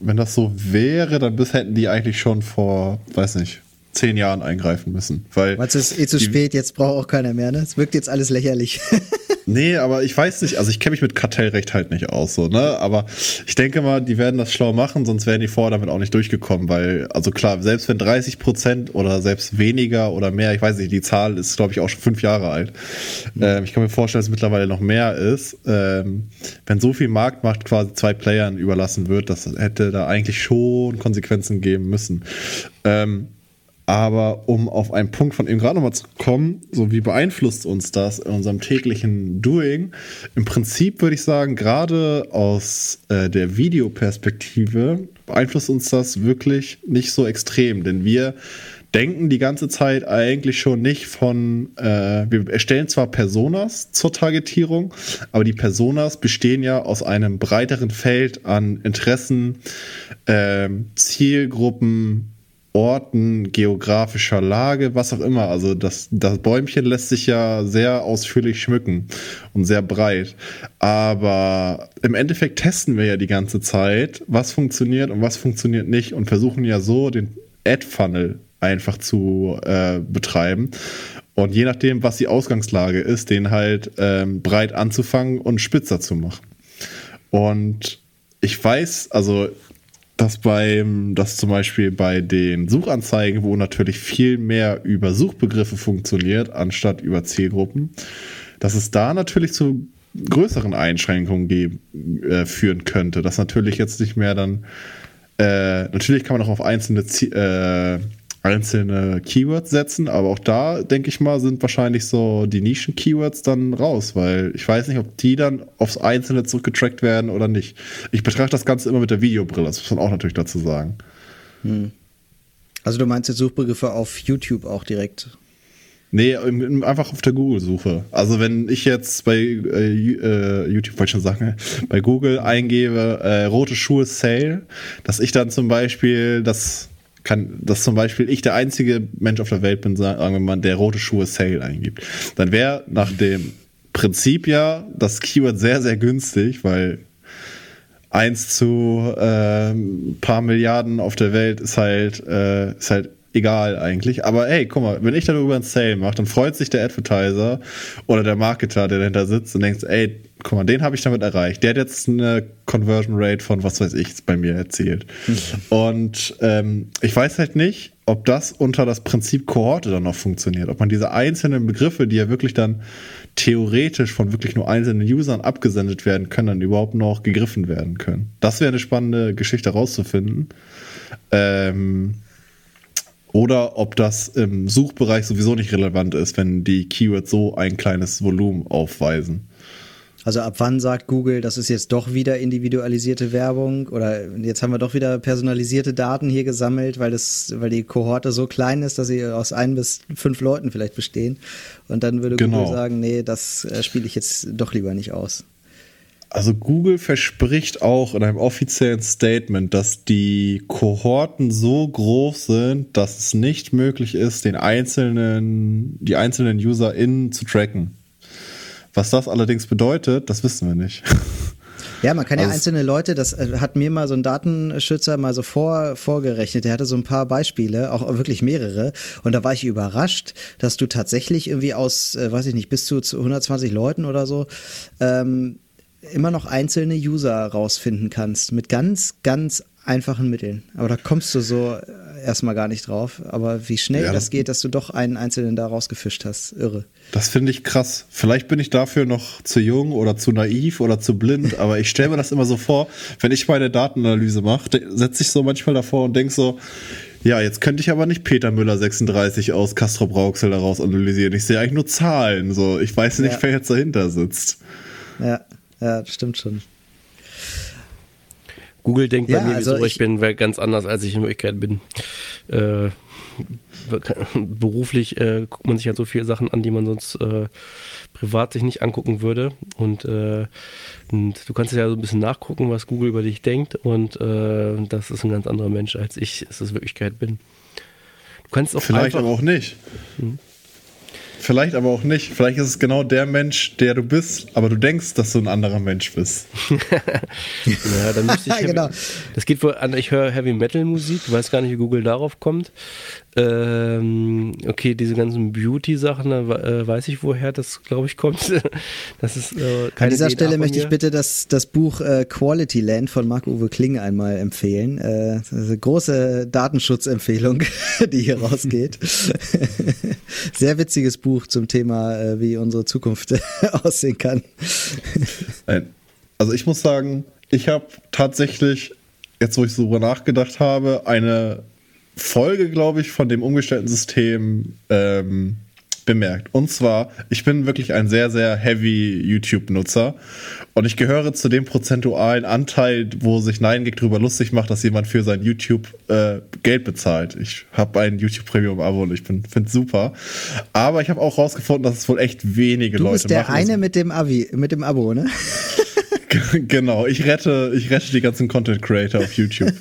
wenn das so wäre, dann bis hätten die eigentlich schon vor, weiß nicht, zehn Jahren eingreifen müssen. Weil es ist eh zu spät, jetzt braucht auch keiner mehr, ne? Es wirkt jetzt alles lächerlich. nee, aber ich weiß nicht, also ich kenne mich mit Kartellrecht halt nicht aus, so, ne? Aber ich denke mal, die werden das schlau machen, sonst wären die vorher damit auch nicht durchgekommen, weil, also klar, selbst wenn 30 Prozent oder selbst weniger oder mehr, ich weiß nicht, die Zahl ist, glaube ich, auch schon fünf Jahre alt. Mhm. Ähm, ich kann mir vorstellen, dass es mittlerweile noch mehr ist. Ähm, wenn so viel Marktmacht quasi zwei Playern überlassen wird, das hätte da eigentlich schon Konsequenzen geben müssen. Ähm, aber um auf einen Punkt von eben gerade nochmal zu kommen, so wie beeinflusst uns das in unserem täglichen Doing? Im Prinzip würde ich sagen, gerade aus äh, der Videoperspektive beeinflusst uns das wirklich nicht so extrem, denn wir denken die ganze Zeit eigentlich schon nicht von, äh, wir erstellen zwar Personas zur Targetierung, aber die Personas bestehen ja aus einem breiteren Feld an Interessen, äh, Zielgruppen, Orten, geografischer Lage, was auch immer. Also das, das Bäumchen lässt sich ja sehr ausführlich schmücken und sehr breit. Aber im Endeffekt testen wir ja die ganze Zeit, was funktioniert und was funktioniert nicht und versuchen ja so den Ad-Funnel einfach zu äh, betreiben. Und je nachdem, was die Ausgangslage ist, den halt ähm, breit anzufangen und spitzer zu machen. Und ich weiß, also dass beim, dass zum Beispiel bei den Suchanzeigen, wo natürlich viel mehr über Suchbegriffe funktioniert, anstatt über Zielgruppen, dass es da natürlich zu größeren Einschränkungen geben, äh, führen könnte. Dass natürlich jetzt nicht mehr dann, äh, natürlich kann man auch auf einzelne Ziel, äh, einzelne Keywords setzen, aber auch da, denke ich mal, sind wahrscheinlich so die Nischen-Keywords dann raus, weil ich weiß nicht, ob die dann aufs Einzelne zurückgetrackt werden oder nicht. Ich betrachte das Ganze immer mit der Videobrille, das muss man auch natürlich dazu sagen. Hm. Also du meinst jetzt Suchbegriffe auf YouTube auch direkt? Nee, einfach auf der Google-Suche. Also wenn ich jetzt bei äh, äh YouTube, wollte ich schon sagen, bei Google eingebe, äh, rote Schuhe Sale, dass ich dann zum Beispiel das kann, dass zum Beispiel ich der einzige Mensch auf der Welt bin, sagen wir mal, der rote Schuhe Sale eingibt. Dann wäre nach dem Prinzip ja das Keyword sehr, sehr günstig, weil eins zu äh, paar Milliarden auf der Welt ist halt, äh, ist halt egal eigentlich. Aber hey, guck mal, wenn ich darüber einen Sale mache, dann freut sich der Advertiser oder der Marketer, der dahinter sitzt und denkt, ey, guck mal, den habe ich damit erreicht. Der hat jetzt eine Conversion Rate von was weiß ich bei mir erzielt. Mhm. Und ähm, ich weiß halt nicht, ob das unter das Prinzip Kohorte dann noch funktioniert. Ob man diese einzelnen Begriffe, die ja wirklich dann theoretisch von wirklich nur einzelnen Usern abgesendet werden können, dann überhaupt noch gegriffen werden können. Das wäre eine spannende Geschichte rauszufinden. Ähm, oder ob das im Suchbereich sowieso nicht relevant ist, wenn die Keywords so ein kleines Volumen aufweisen. Also ab wann sagt Google, das ist jetzt doch wieder individualisierte Werbung oder jetzt haben wir doch wieder personalisierte Daten hier gesammelt, weil das, weil die Kohorte so klein ist, dass sie aus ein bis fünf Leuten vielleicht bestehen. Und dann würde genau. Google sagen, nee, das äh, spiele ich jetzt doch lieber nicht aus. Also Google verspricht auch in einem offiziellen Statement, dass die Kohorten so groß sind, dass es nicht möglich ist, den einzelnen, die einzelnen UserInnen zu tracken. Was das allerdings bedeutet, das wissen wir nicht. Ja, man kann also ja einzelne Leute, das äh, hat mir mal so ein Datenschützer mal so vor, vorgerechnet, der hatte so ein paar Beispiele, auch wirklich mehrere. Und da war ich überrascht, dass du tatsächlich irgendwie aus, äh, weiß ich nicht, bis zu 120 Leuten oder so, ähm, immer noch einzelne User rausfinden kannst mit ganz, ganz einfachen Mitteln. Aber da kommst du so äh, erstmal gar nicht drauf. Aber wie schnell ja, das geht, dass du doch einen einzelnen da rausgefischt hast, irre. Das finde ich krass. Vielleicht bin ich dafür noch zu jung oder zu naiv oder zu blind, aber ich stelle mir das immer so vor, wenn ich meine Datenanalyse mache, setze ich so manchmal davor und denke so, ja, jetzt könnte ich aber nicht Peter Müller 36 aus Castro Brauxel daraus analysieren. Ich sehe eigentlich nur Zahlen. So, ich weiß nicht, ja. wer jetzt dahinter sitzt. Ja ja, stimmt schon. Google denkt ja, bei mir, also wieso ich, ich bin ganz anders, als ich in Wirklichkeit bin. Äh, beruflich äh, guckt man sich halt so viele Sachen an, die man sonst äh, privat sich nicht angucken würde. Und, äh, und, du kannst ja so ein bisschen nachgucken, was Google über dich denkt. Und äh, das ist ein ganz anderer Mensch, als ich es in Wirklichkeit bin. Du kannst auch Vielleicht einfach, aber auch nicht. Hm? Vielleicht aber auch nicht. Vielleicht ist es genau der Mensch, der du bist, aber du denkst, dass du ein anderer Mensch bist. ja, dann müsste ich. Heavy, genau. Das geht wohl an, ich höre Heavy Metal Musik, weiß gar nicht, wie Google darauf kommt. Ähm, okay, diese ganzen Beauty-Sachen, da äh, weiß ich, woher das, glaube ich, kommt. das ist, äh, An dieser Stelle möchte ich bitte das, das Buch äh, Quality Land von Marc-Uwe Kling einmal empfehlen. Äh, das ist eine große Datenschutzempfehlung, die hier rausgeht. Sehr witziges Buch zum Thema, äh, wie unsere Zukunft aussehen kann. Also ich muss sagen, ich habe tatsächlich, jetzt wo ich so darüber nachgedacht habe, eine Folge, glaube ich, von dem umgestellten System ähm, bemerkt. Und zwar, ich bin wirklich ein sehr, sehr heavy YouTube-Nutzer und ich gehöre zu dem prozentualen Anteil, wo sich NineGig darüber lustig macht, dass jemand für sein YouTube äh, Geld bezahlt. Ich habe ein YouTube Premium-Abo und ich finde es super. Aber ich habe auch rausgefunden, dass es wohl echt wenige du Leute bist der machen. Der eine mit dem Abi, mit dem Abo, ne? genau, ich rette, ich rette die ganzen Content Creator auf YouTube.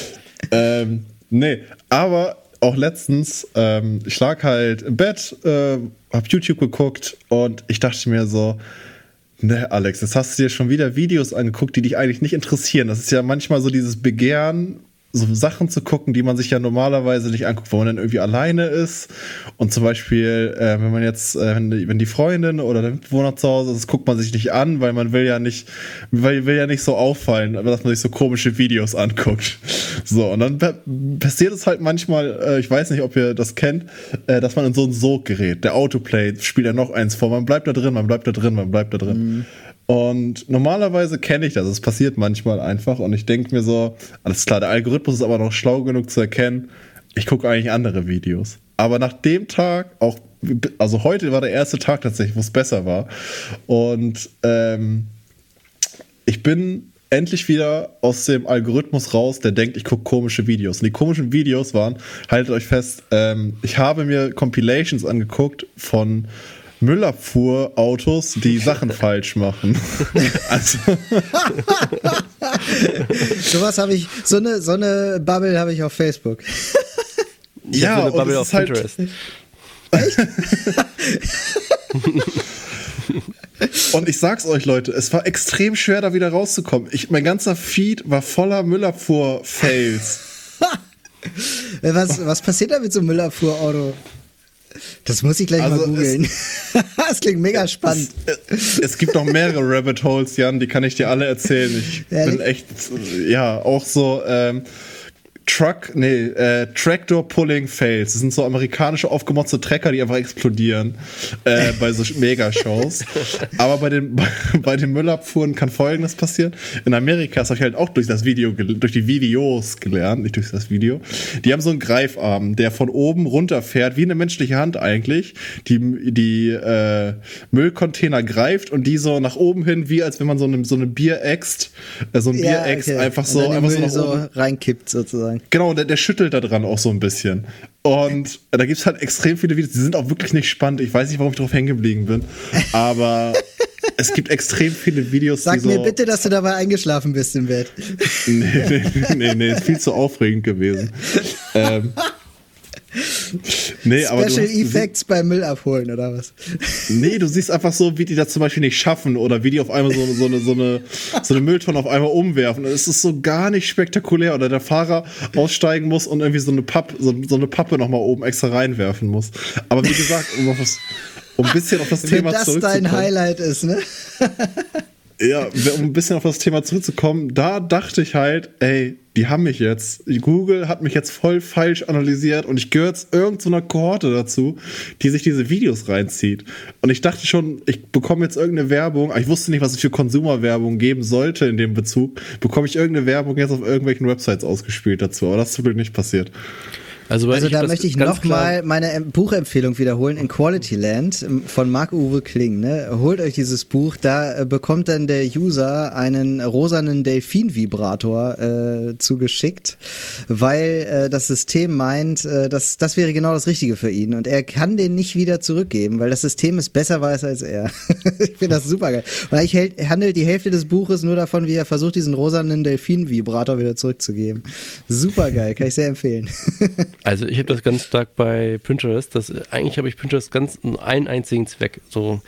ähm, Nee, aber auch letztens, ähm, ich lag halt im Bett, äh, hab YouTube geguckt und ich dachte mir so, ne, Alex, jetzt hast du dir schon wieder Videos angeguckt, die dich eigentlich nicht interessieren. Das ist ja manchmal so dieses Begehren so Sachen zu gucken, die man sich ja normalerweise nicht anguckt, wo man dann irgendwie alleine ist. Und zum Beispiel, äh, wenn man jetzt, äh, wenn, die, wenn die Freundin oder der Mitbewohner zu Hause ist, guckt man sich nicht an, weil man will ja nicht, weil will ja nicht so auffallen, dass man sich so komische Videos anguckt. So, und dann passiert es halt manchmal, äh, ich weiß nicht, ob ihr das kennt, äh, dass man in so ein Sog gerät. Der Autoplay spielt ja noch eins vor. Man bleibt da drin, man bleibt da drin, man bleibt da drin. Mhm. Und normalerweise kenne ich das. Es passiert manchmal einfach. Und ich denke mir so, alles klar, der Algorithmus ist aber noch schlau genug zu erkennen, ich gucke eigentlich andere Videos. Aber nach dem Tag, auch, also heute war der erste Tag tatsächlich, wo es besser war. Und ähm, ich bin endlich wieder aus dem Algorithmus raus, der denkt, ich gucke komische Videos. Und die komischen Videos waren, haltet euch fest, ähm, ich habe mir Compilations angeguckt von Müllabfuhrautos, die Sachen falsch machen. also. Sowas habe ich, so eine, so eine Bubble habe ich auf Facebook. Ich ja, so eine Bubble auf halt Pinterest. Echt? Und ich sag's euch, Leute, es war extrem schwer, da wieder rauszukommen. Ich, mein ganzer Feed war voller Müllabfuhr-Fails. was, was passiert da mit so einem Müllabfuhrauto? Das muss ich gleich also mal googeln. das klingt mega spannend. Es, es, gibt noch mehrere Rabbit Holes, Jan, die kann ich dir alle erzählen. Ich Ehrlich? bin echt, ja, auch so. Ähm, Truck, nee, äh, Tractor Pulling Fails. Das sind so amerikanische aufgemotzte Trecker, die einfach explodieren äh, bei so Megashows. Aber bei den, bei, bei den Müllabfuhren kann Folgendes passieren. In Amerika, das habe ich halt auch durch das Video, durch die Videos gelernt, nicht durch das Video. Die haben so einen Greifarm, der von oben runterfährt, wie eine menschliche Hand eigentlich, die, die äh, Müllcontainer greift und die so nach oben hin, wie als wenn man so eine, so eine Bier äxt, äh, so ein ja, Bier äxt, okay. einfach so, einfach so nach so oben. reinkippt sozusagen sagen. Genau, der, der schüttelt da dran auch so ein bisschen. Und da gibt es halt extrem viele Videos, die sind auch wirklich nicht spannend. Ich weiß nicht, warum ich drauf hängen geblieben bin. Aber es gibt extrem viele Videos. Sag mir so bitte, dass du dabei eingeschlafen bist im Bett. nee, nee, nee, nee, ist viel zu aufregend gewesen. ähm, nee, Special Special Effects beim Müll abholen oder was? Nee, du siehst einfach so, wie die das zum Beispiel nicht schaffen oder wie die auf einmal so, so, eine, so, eine, so eine Mülltonne auf einmal umwerfen. Es ist so gar nicht spektakulär oder der Fahrer aussteigen muss und irgendwie so eine, Papp, so, so eine Pappe nochmal oben extra reinwerfen muss. Aber wie gesagt, um, auf das, um ein bisschen auf das Wenn Thema zurückzukommen. das dein Highlight ist, ne? Ja, um ein bisschen auf das Thema zurückzukommen, da dachte ich halt, ey, die haben mich jetzt. Google hat mich jetzt voll falsch analysiert und ich gehöre jetzt irgendeiner so Kohorte dazu, die sich diese Videos reinzieht. Und ich dachte schon, ich bekomme jetzt irgendeine Werbung. Ich wusste nicht, was es für Konsumerwerbung geben sollte in dem Bezug. Bekomme ich irgendeine Werbung jetzt auf irgendwelchen Websites ausgespielt dazu. Aber das ist wirklich nicht passiert. Also, also da möchte ich nochmal meine Buchempfehlung wiederholen in Quality Land ähm, von Marc-Uwe Kling. Ne? Holt euch dieses Buch, da äh, bekommt dann der User einen rosanen Delfin-Vibrator äh, zugeschickt, weil äh, das System meint, äh, dass das wäre genau das Richtige für ihn. Und er kann den nicht wieder zurückgeben, weil das System es besser weiß als er. ich finde das super geil. Und eigentlich handelt die Hälfte des Buches nur davon, wie er versucht, diesen rosanen Delfin-Vibrator wieder zurückzugeben. Super geil, kann ich sehr empfehlen. Also ich habe das ganz stark bei Pinterest. Das, eigentlich habe ich Pinterest ganz einen einzigen Zweck. So,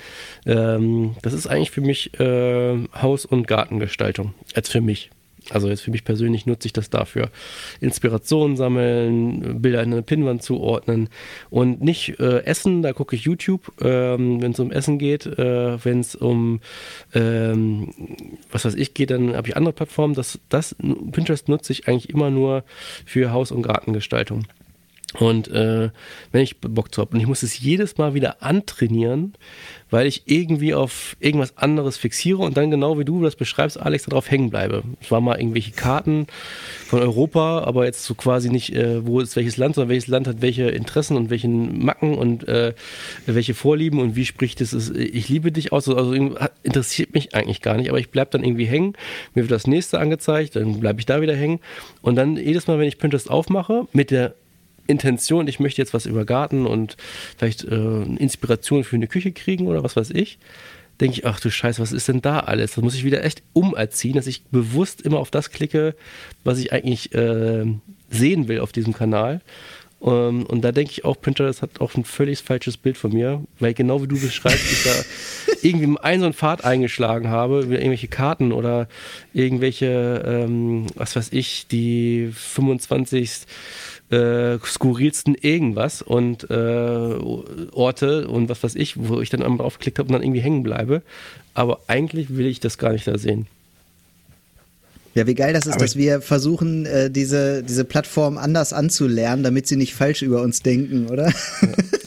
ähm, das ist eigentlich für mich äh, Haus- und Gartengestaltung. Als für mich. Also jetzt für mich persönlich nutze ich das dafür. Inspiration sammeln, Bilder in eine Pinnwand zuordnen und nicht äh, Essen, da gucke ich YouTube, ähm, wenn es um Essen geht, äh, wenn es um ähm, was weiß ich geht, dann habe ich andere Plattformen. Das, das Pinterest nutze ich eigentlich immer nur für Haus- und Gartengestaltung. Und äh, wenn ich Bock zu habe und ich muss es jedes Mal wieder antrainieren, weil ich irgendwie auf irgendwas anderes fixiere und dann genau wie du das beschreibst, Alex, darauf hängen bleibe. Es war mal irgendwelche Karten von Europa, aber jetzt so quasi nicht, äh, wo ist welches Land, sondern welches Land hat welche Interessen und welchen Macken und äh, welche Vorlieben und wie spricht es, ich liebe dich aus. Also interessiert mich eigentlich gar nicht, aber ich bleibe dann irgendwie hängen. Mir wird das nächste angezeigt, dann bleibe ich da wieder hängen. Und dann jedes Mal, wenn ich Pinterest aufmache, mit der Intention, ich möchte jetzt was über Garten und vielleicht äh, Inspiration für eine Küche kriegen oder was weiß ich, denke ich, ach du Scheiße, was ist denn da alles? Das muss ich wieder echt umerziehen, dass ich bewusst immer auf das klicke, was ich eigentlich äh, sehen will auf diesem Kanal. Um, ähm, und da denke ich auch, Pinterest hat auch ein völlig falsches Bild von mir, weil genau wie du beschreibst, ich da irgendwie einen so einen Pfad eingeschlagen habe, irgendwelche Karten oder irgendwelche, ähm, was weiß ich, die 25 äh, skurrilsten irgendwas und äh, Orte und was weiß ich, wo ich dann einmal draufgeklickt habe und dann irgendwie hängen bleibe. Aber eigentlich will ich das gar nicht da sehen. Ja, wie geil das ist, Aber dass wir versuchen, äh, diese, diese Plattform anders anzulernen, damit sie nicht falsch über uns denken, oder?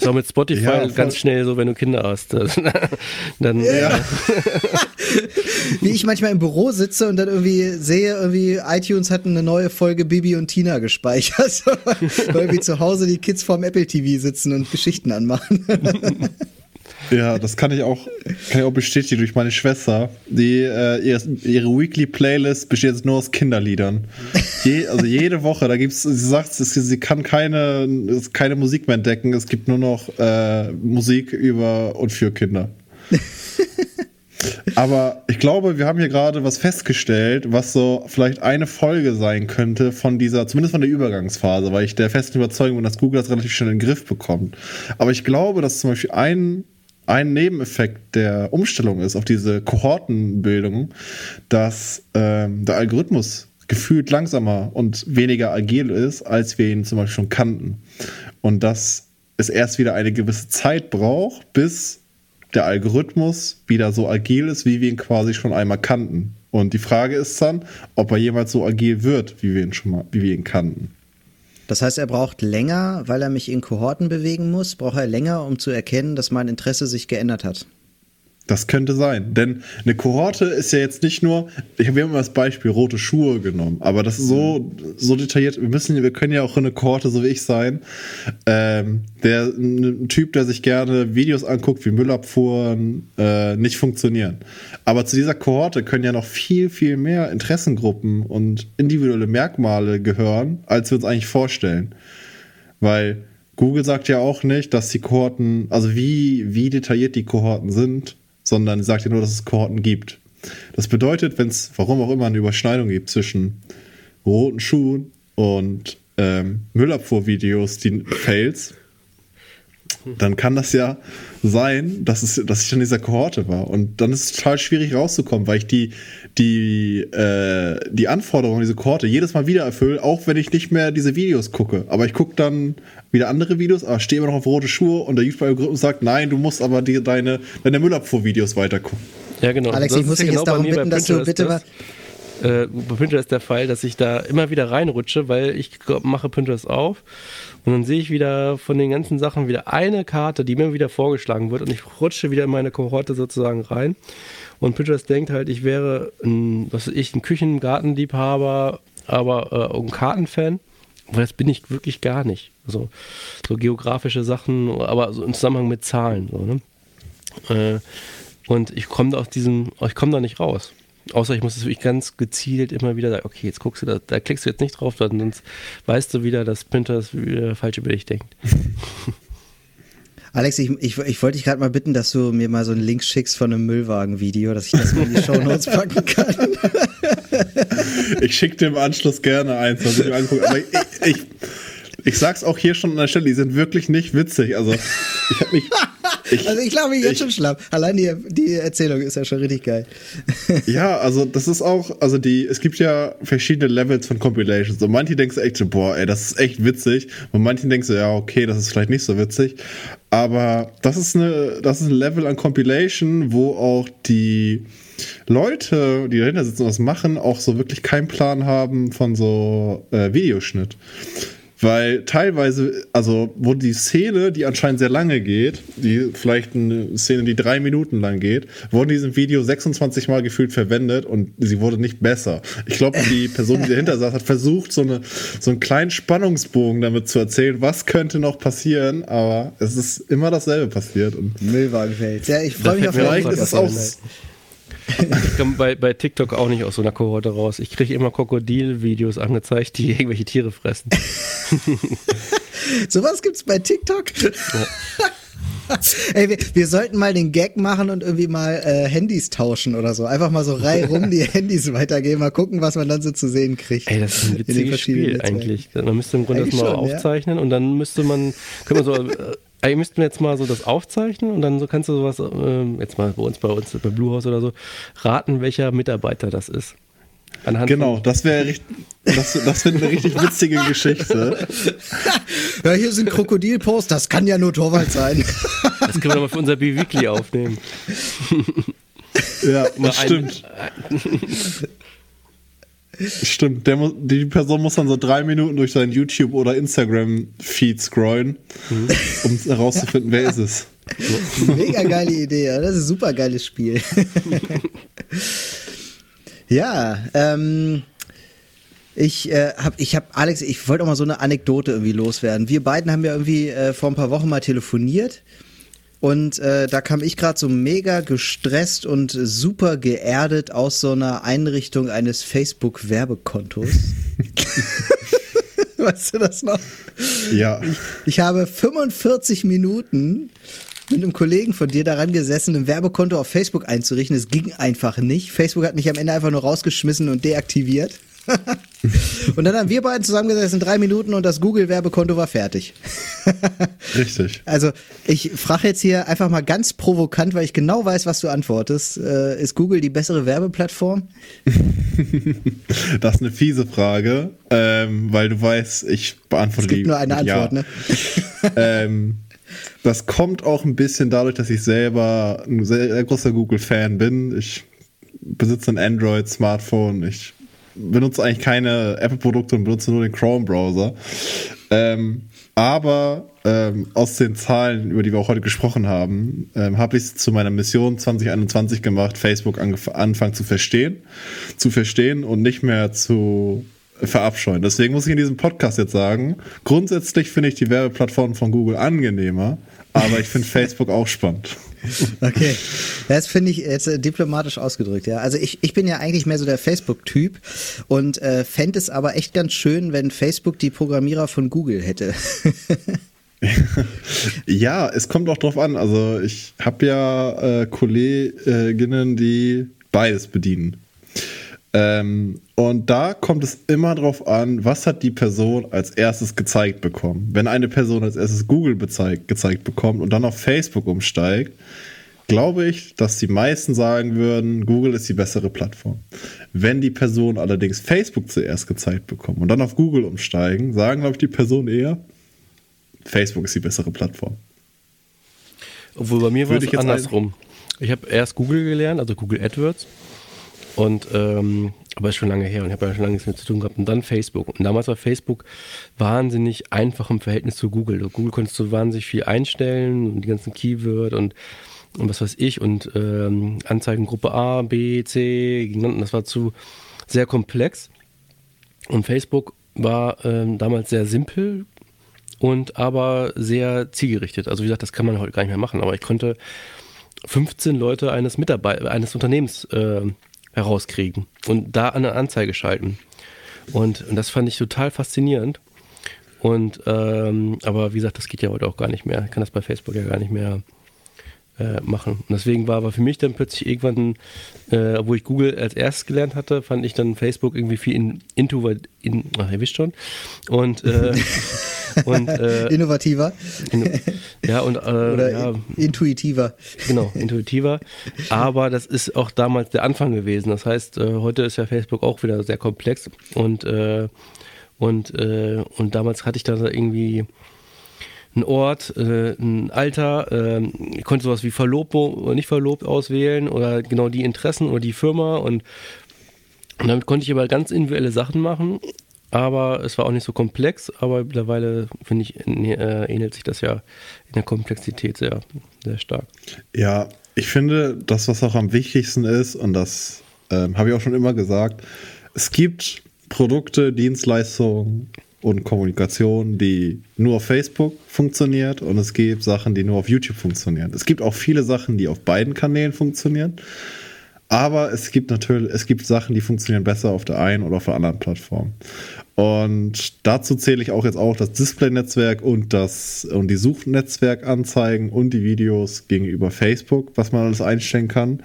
Ja. Auch mit Spotify ja, ganz schnell so, wenn du Kinder hast. dann, ja. Äh, wie ich manchmal im Büro sitze und dann irgendwie sehe, irgendwie iTunes hat eine neue Folge Bibi und Tina gespeichert, weil irgendwie zu Hause die Kids vorm Apple TV sitzen und Geschichten anmachen. Ja, das kann ich auch, kann ich auch bestätigen durch meine Schwester. Die, äh, ihre, ihre Weekly Playlist besteht jetzt nur aus Kinderliedern. Je, also jede Woche, da gibt's, sie sagt, sie kann keine, keine Musik mehr entdecken. Es gibt nur noch äh, Musik über und für Kinder. Aber ich glaube, wir haben hier gerade was festgestellt, was so vielleicht eine Folge sein könnte von dieser, zumindest von der Übergangsphase, weil ich der festen Überzeugung bin, dass Google das relativ schnell in den Griff bekommt. Aber ich glaube, dass zum Beispiel ein, ein Nebeneffekt der Umstellung ist auf diese Kohortenbildung, dass ähm, der Algorithmus gefühlt langsamer und weniger agil ist, als wir ihn zum Beispiel schon kannten. Und dass es erst wieder eine gewisse Zeit braucht, bis der Algorithmus wieder so agil ist, wie wir ihn quasi schon einmal kannten. Und die Frage ist dann, ob er jemals so agil wird, wie wir ihn schon mal, wie wir ihn kannten. Das heißt, er braucht länger, weil er mich in Kohorten bewegen muss, braucht er länger, um zu erkennen, dass mein Interesse sich geändert hat. Das könnte sein, denn eine Kohorte ist ja jetzt nicht nur, ich habe immer das Beispiel rote Schuhe genommen, aber das ist so, so detailliert, wir müssen, wir können ja auch eine Kohorte, so wie ich sein, ähm, der, ein Typ, der sich gerne Videos anguckt, wie Müllabfuhren, äh, nicht funktionieren. Aber zu dieser Kohorte können ja noch viel, viel mehr Interessengruppen und individuelle Merkmale gehören, als wir uns eigentlich vorstellen. Weil Google sagt ja auch nicht, dass die Kohorten, also wie, wie detailliert die Kohorten sind, sondern sagt ja nur, dass es Kohorten gibt. Das bedeutet, wenn es, warum auch immer, eine Überschneidung gibt zwischen roten Schuhen und ähm, Müllabfuhrvideos, die Fails, dann kann das ja sein, dass, es, dass ich in dieser Kohorte war. Und dann ist es total schwierig rauszukommen, weil ich die, die, äh, die Anforderungen dieser Kohorte jedes Mal wieder erfülle, auch wenn ich nicht mehr diese Videos gucke. Aber ich gucke dann wieder andere Videos, aber stehe immer noch auf rote Schuhe und der YouTube-Algorithmus sagt, nein, du musst aber die, deine, deine Müllabfuhr-Videos weiter gucken. Ja, genau. Alex, ich muss dich genau jetzt darum bitten, dass du bitte mal äh, bei Pinterest der Fall, dass ich da immer wieder reinrutsche, weil ich mache Pinterest auf und dann sehe ich wieder von den ganzen Sachen wieder eine Karte, die mir wieder vorgeschlagen wird und ich rutsche wieder in meine Kohorte sozusagen rein. Und Pinterest denkt halt, ich wäre ein, was weiß ich, ein Küchen-Gartenliebhaber, aber äh, ein Kartenfan. Aber das bin ich wirklich gar nicht. Also, so geografische Sachen, aber so im Zusammenhang mit Zahlen. So, ne? äh, und ich komme aus diesem, ich komme da nicht raus. Außer ich muss es wirklich ganz gezielt immer wieder sagen, okay, jetzt guckst du da, da klickst du jetzt nicht drauf, sonst weißt du wieder, dass Pinterest wieder falsch über dich denkt. Alex, ich, ich, ich wollte dich gerade mal bitten, dass du mir mal so einen Link schickst von einem Müllwagen-Video, dass ich das mal in die Show Notes packen kann. ich schicke dir im Anschluss gerne eins, was ich mir angucke. Aber ich, ich, ich sag's auch hier schon an der Stelle, die sind wirklich nicht witzig. Also ich habe mich ich, also ich glaube, ich jetzt schon schlapp. Allein die, die Erzählung ist ja schon richtig geil. ja, also das ist auch, also die, es gibt ja verschiedene Levels von Compilations. Und manche denkst du echt so, boah, ey, das ist echt witzig. Und manche denkst du, ja, okay, das ist vielleicht nicht so witzig. Aber das ist eine, das ist ein Level an Compilation, wo auch die Leute, die dahinter sitzen und was machen, auch so wirklich keinen Plan haben von so äh, Videoschnitt. Weil teilweise, also wo die Szene, die anscheinend sehr lange geht, die vielleicht eine Szene, die drei Minuten lang geht, wurde in diesem Video 26 Mal gefühlt verwendet und sie wurde nicht besser. Ich glaube, die Person, die dahinter saß, hat versucht, so, eine, so einen kleinen Spannungsbogen damit zu erzählen, was könnte noch passieren, aber es ist immer dasselbe passiert. Und Müllwagenfeld. Ja, ich freue mich auf Vielleicht ist es auch ich komme bei, bei TikTok auch nicht aus so einer Kohorte raus. Ich kriege immer Krokodil-Videos angezeigt, die irgendwelche Tiere fressen. Sowas es bei TikTok? Ja. Ey, wir, wir, sollten mal den Gag machen und irgendwie mal äh, Handys tauschen oder so. Einfach mal so rum die Handys weitergeben, mal gucken, was man dann so zu sehen kriegt. Ey, das ist ein witziges Spiel eigentlich. Man müsste im Grunde eigentlich das mal schon, aufzeichnen ja? und dann müsste man, können wir so Eigentlich müssten wir jetzt mal so das aufzeichnen und dann so kannst du sowas, äh, jetzt mal bei uns, bei uns, bei Bluehouse oder so, raten, welcher Mitarbeiter das ist. Anhand genau, das wäre das, das wäre eine richtig witzige Geschichte. ja, hier sind Krokodilposts, das kann ja nur Torwald sein. Das können wir doch mal für unser B-Weekly aufnehmen. Ja, das stimmt. Stimmt, der, die Person muss dann so drei Minuten durch seinen YouTube- oder Instagram-Feed scrollen, mhm. um herauszufinden, wer ist es. Mega geile Idee, das ist ein super geiles Spiel. ja, ähm, ich äh, habe, ich habe, Alex, ich wollte auch mal so eine Anekdote irgendwie loswerden. Wir beiden haben ja irgendwie äh, vor ein paar Wochen mal telefoniert Und äh, da kam ich gerade so mega gestresst und super geerdet aus so einer Einrichtung eines Facebook-Werbekontos. weißt du das noch? Ja. Ich, ich habe 45 Minuten mit einem Kollegen von dir daran gesessen, ein Werbekonto auf Facebook einzurichten. Es ging einfach nicht. Facebook hat mich am Ende einfach nur rausgeschmissen und deaktiviert. und dann haben wir beiden zusammengesessen, drei Minuten und das Google-Werbekonto war fertig. Richtig. Also ich frage jetzt hier einfach mal ganz provokant, weil ich genau weiß, was du antwortest. Äh, ist Google die bessere Werbeplattform? das ist eine fiese Frage, ähm, weil du weißt, ich beantworte die. Es gibt die, nur eine Antwort, ja. ne? ähm, das kommt auch ein bisschen dadurch, dass ich selber ein sehr großer Google-Fan bin. Ich besitze ein Android-Smartphone. Ich benutze eigentlich keine Apple-Produkte und benutze nur den Chrome-Browser. Ähm, aber ähm, aus den Zahlen, über die wir auch heute gesprochen haben, ähm, habe ich es zu meiner Mission 2021 gemacht, Facebook anfangen zu verstehen, zu verstehen und nicht mehr zu verabscheuen. Deswegen muss ich in diesem Podcast jetzt sagen, grundsätzlich finde ich die Werbeplattform von Google angenehmer, aber ich finde Facebook auch spannend. Okay, das finde ich jetzt äh, diplomatisch ausgedrückt, ja. Also ich, ich bin ja eigentlich mehr so der Facebook-Typ und äh, fände es aber echt ganz schön, wenn Facebook die Programmierer von Google hätte. ja, es kommt auch drauf an. Also ich habe ja äh, Kolleginnen, die beides bedienen. Ähm, und da kommt es immer drauf an, was hat die Person als erstes gezeigt bekommen. Wenn eine Person als erstes Google gezeigt, gezeigt bekommt und dann auf Facebook umsteigt, glaube ich, dass die meisten sagen würden, Google ist die bessere Plattform. Wenn die Person allerdings Facebook zuerst gezeigt bekommt und dann auf Google umsteigen, sagen, glaube ich, die Person eher, Facebook ist die bessere Plattform. Obwohl bei mir war es andersrum. Ich habe erst Google gelernt, also Google AdWords. Und ähm, aber ist schon lange her und ich habe ja schon lange nichts mehr zu tun gehabt. Und dann Facebook. Und damals war Facebook wahnsinnig einfach im Verhältnis zu Google. Google konntest du wahnsinnig viel einstellen und die ganzen Keyword und, und was weiß ich und ähm, Anzeigengruppe A, B, C, das war zu sehr komplex. Und Facebook war ähm, damals sehr simpel und aber sehr zielgerichtet. Also wie gesagt, das kann man heute gar nicht mehr machen. Aber ich konnte 15 Leute eines Mitarbeiters, eines Unternehmens äh, herauskriegen und da eine Anzeige schalten. Und, und das fand ich total faszinierend. Und ähm, aber wie gesagt, das geht ja heute auch gar nicht mehr. Ich kann das bei Facebook ja gar nicht mehr äh, machen. Und deswegen war aber für mich dann plötzlich irgendwann, äh, wo ich Google als erstes gelernt hatte, fand ich dann Facebook irgendwie viel in, into, in, ach, ihr wisst schon. Und, äh, und äh, innovativer. In, ja, und äh, Oder ja, intuitiver. Genau, intuitiver. Aber das ist auch damals der Anfang gewesen. Das heißt, äh, heute ist ja Facebook auch wieder sehr komplex und und, und damals hatte ich da irgendwie ein Ort, äh, ein Alter, äh, ich konnte sowas wie verlobt oder nicht verlobt auswählen oder genau die Interessen oder die Firma und, und damit konnte ich aber ganz individuelle Sachen machen, aber es war auch nicht so komplex, aber mittlerweile finde ich, äh, ähnelt sich das ja in der Komplexität sehr, sehr stark. Ja, ich finde, das, was auch am wichtigsten ist, und das ähm, habe ich auch schon immer gesagt, es gibt Produkte, Dienstleistungen, und Kommunikation, die nur auf Facebook funktioniert und es gibt Sachen, die nur auf YouTube funktionieren. Es gibt auch viele Sachen, die auf beiden Kanälen funktionieren. Aber es gibt natürlich, es gibt Sachen, die funktionieren besser auf der einen oder auf der anderen Plattform. Und dazu zähle ich auch jetzt auch das Display-Netzwerk und das und die Suchnetzwerkanzeigen und die Videos gegenüber Facebook, was man alles einstellen kann.